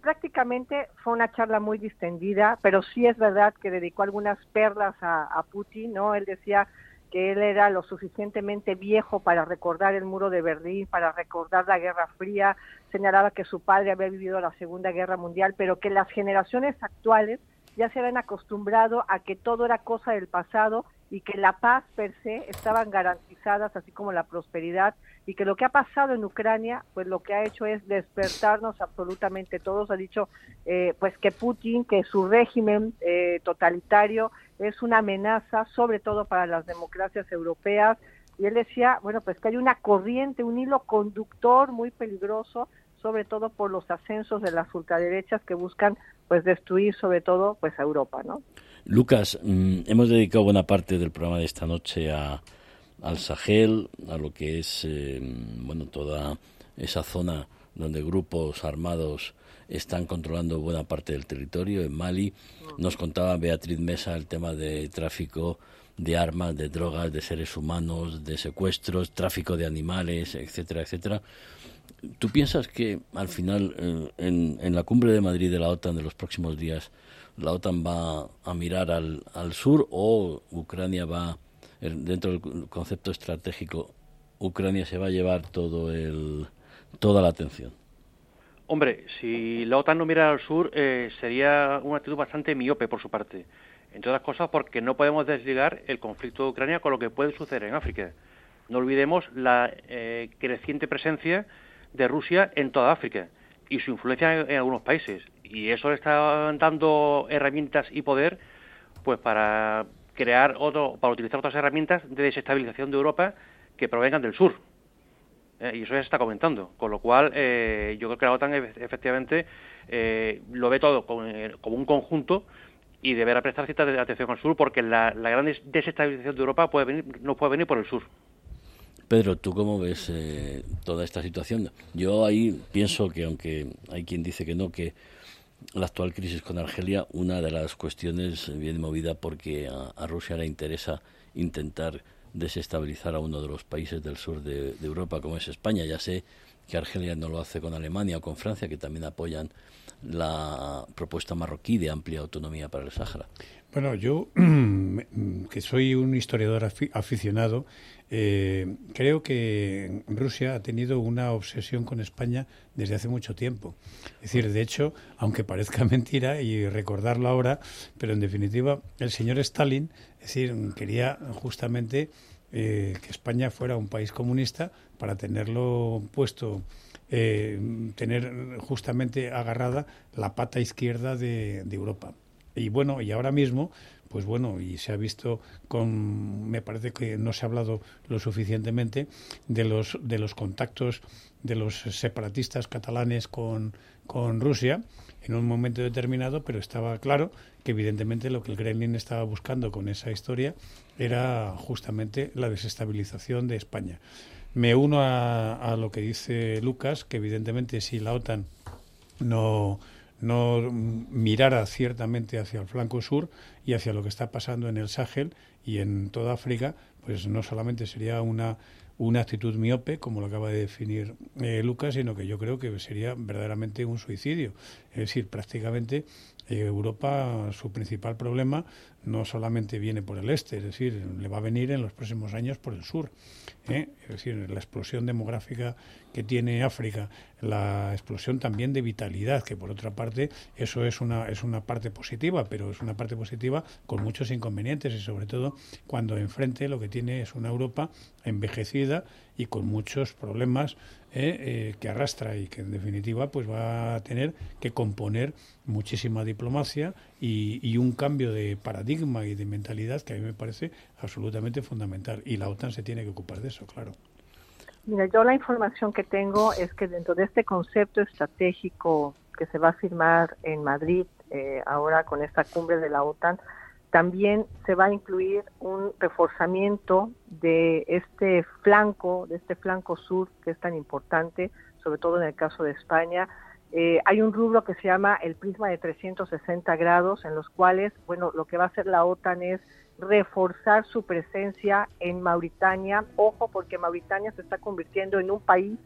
prácticamente fue una charla muy distendida, pero sí es verdad que dedicó algunas perlas a, Putin, ¿no? Él decía que él era lo suficientemente viejo para recordar el muro de Berlín, para recordar la Guerra Fría, señalaba que su padre había vivido la Segunda Guerra Mundial, pero que las generaciones actuales ya se habían acostumbrado a que todo era cosa del pasado y que la paz per se estaban garantizadas, así como la prosperidad, y que lo que ha pasado en Ucrania, pues lo que ha hecho es despertarnos absolutamente todos. Ha dicho, eh, pues que Putin, que su régimen eh, totalitario es una amenaza, sobre todo para las democracias europeas. Y él decía, bueno, pues que hay una corriente, un hilo conductor muy peligroso, sobre todo por los ascensos de las ultraderechas que buscan, pues, destruir sobre todo, pues, a Europa, ¿no? Lucas, mm, hemos dedicado buena parte del programa de esta noche a, al Sahel, a lo que es eh, bueno toda esa zona donde grupos armados están controlando buena parte del territorio. En Mali nos contaba Beatriz Mesa el tema de tráfico de armas, de drogas, de seres humanos, de secuestros, tráfico de animales, etcétera, etcétera. ¿Tú piensas que al final, eh, en, en, la cumbre de Madrid de la OTAN de los próximos días, la OTAN va a mirar al, al sur o Ucrania va, dentro del concepto estratégico, Ucrania se va a llevar todo el, toda la atención? Hombre, si la OTAN no mira al sur, eh, sería una actitud bastante miope por su parte. Entre otras cosas porque no podemos desligar el conflicto de Ucrania con lo que puede suceder en África. No olvidemos la eh, creciente presencia de Rusia en toda África y su influencia en, algunos países. Y eso le está dando herramientas y poder pues para crear otro, para utilizar otras herramientas de desestabilización de Europa que provengan del sur. Eh, y eso ya se está comentando. Con lo cual, eh, yo creo que la OTAN efectivamente eh, lo ve todo como, un conjunto y deberá prestar cierta atención al sur porque la, gran desestabilización de Europa puede venir, no puede venir por el sur. Pedro, ¿tú cómo ves toda esta situación? Yo ahí pienso que, aunque hay quien dice que no, que la actual crisis con Argelia, una de las cuestiones viene movida porque a Rusia le interesa intentar desestabilizar a uno de los países del sur de, Europa, como es España. Ya sé que Argelia no lo hace con Alemania o con Francia, que también apoyan la propuesta marroquí de amplia autonomía para el Sáhara. Bueno, yo, que soy un historiador aficionado, eh, creo que Rusia ha tenido una obsesión con España desde hace mucho tiempo. Es decir, de hecho, aunque parezca mentira y recordarlo ahora, pero en definitiva, el señor Stalin, es decir, quería justamente eh, que España fuera un país comunista para tenerlo puesto, eh, tener justamente agarrada la pata izquierda de Europa. Y bueno, y ahora mismo pues bueno, y se ha visto con, me parece que no se ha hablado lo suficientemente de los, de los contactos de los separatistas catalanes con, con Rusia en un momento determinado, pero estaba claro que evidentemente lo que el Kremlin estaba buscando con esa historia era justamente la desestabilización de España. Me uno a, a lo que dice Lucas, que evidentemente si la OTAN no no mirara ciertamente hacia el flanco sur y hacia lo que está pasando en el Sahel y en toda África, pues no solamente sería una, una actitud miope, como lo acaba de definir eh, Lucas, sino que yo creo que sería verdaderamente un suicidio. Es decir, prácticamente eh, Europa, su principal problema no solamente viene por el este, es decir, le va a venir en los próximos años por el sur. ¿eh? Es decir, la explosión demográfica que tiene África, la explosión también de vitalidad, que por otra parte eso es una, es una parte positiva, pero es una parte positiva con muchos inconvenientes y sobre todo cuando enfrente lo que tiene es una Europa envejecida y con muchos problemas ¿eh? Eh, que arrastra y que en definitiva pues va a tener que componer muchísima diplomacia y, y, un cambio de paradigma y de mentalidad que a mí me parece absolutamente fundamental y la OTAN se tiene que ocupar de eso, claro. Mira, yo la información que tengo es que dentro de este concepto estratégico que se va a firmar en Madrid eh, ahora con esta cumbre de la OTAN, también se va a incluir un reforzamiento de este flanco, de este flanco sur que es tan importante, sobre todo en el caso de España. Eh, hay un rubro que se llama el prisma de 360 grados, en los cuales, bueno, lo que va a hacer la OTAN es reforzar su presencia en Mauritania. Ojo, porque Mauritania se está convirtiendo en un país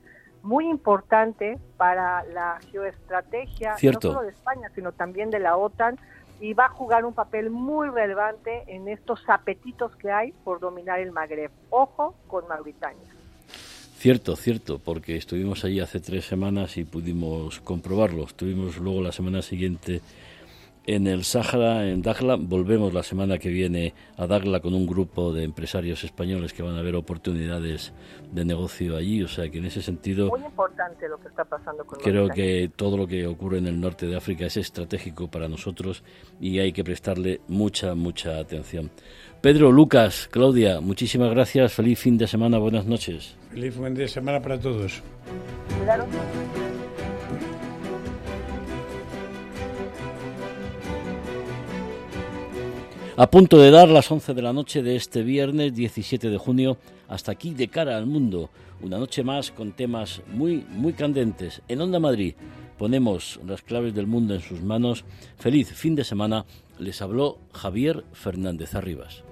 muy importante para la geoestrategia, no solo de España, sino también de la OTAN, y va a jugar un papel muy relevante en estos apetitos que hay por dominar el Magreb. Ojo con Mauritania. Cierto, cierto, porque estuvimos allí hace tres semanas y pudimos comprobarlo. Estuvimos luego la semana siguiente en el Sáhara, en Dagla. Volvemos la semana que viene a Dagla con un grupo de empresarios españoles que van a ver oportunidades de negocio allí. O sea que en ese sentido. Muy importante lo que está pasando con Creo que todo lo que ocurre en el norte de África es estratégico para nosotros y hay que prestarle mucha, mucha atención. Pedro, Lucas, Claudia, muchísimas gracias. Feliz fin de semana. Buenas noches. Feliz fin de semana para todos. A punto de dar las 11 de la noche de este viernes 17 de junio, Hasta aquí de cara al mundo, una noche más con temas muy, muy candentes. En Onda Madrid ponemos las claves del mundo en sus manos. Feliz fin de semana. Les habló Javier Fernández Arribas.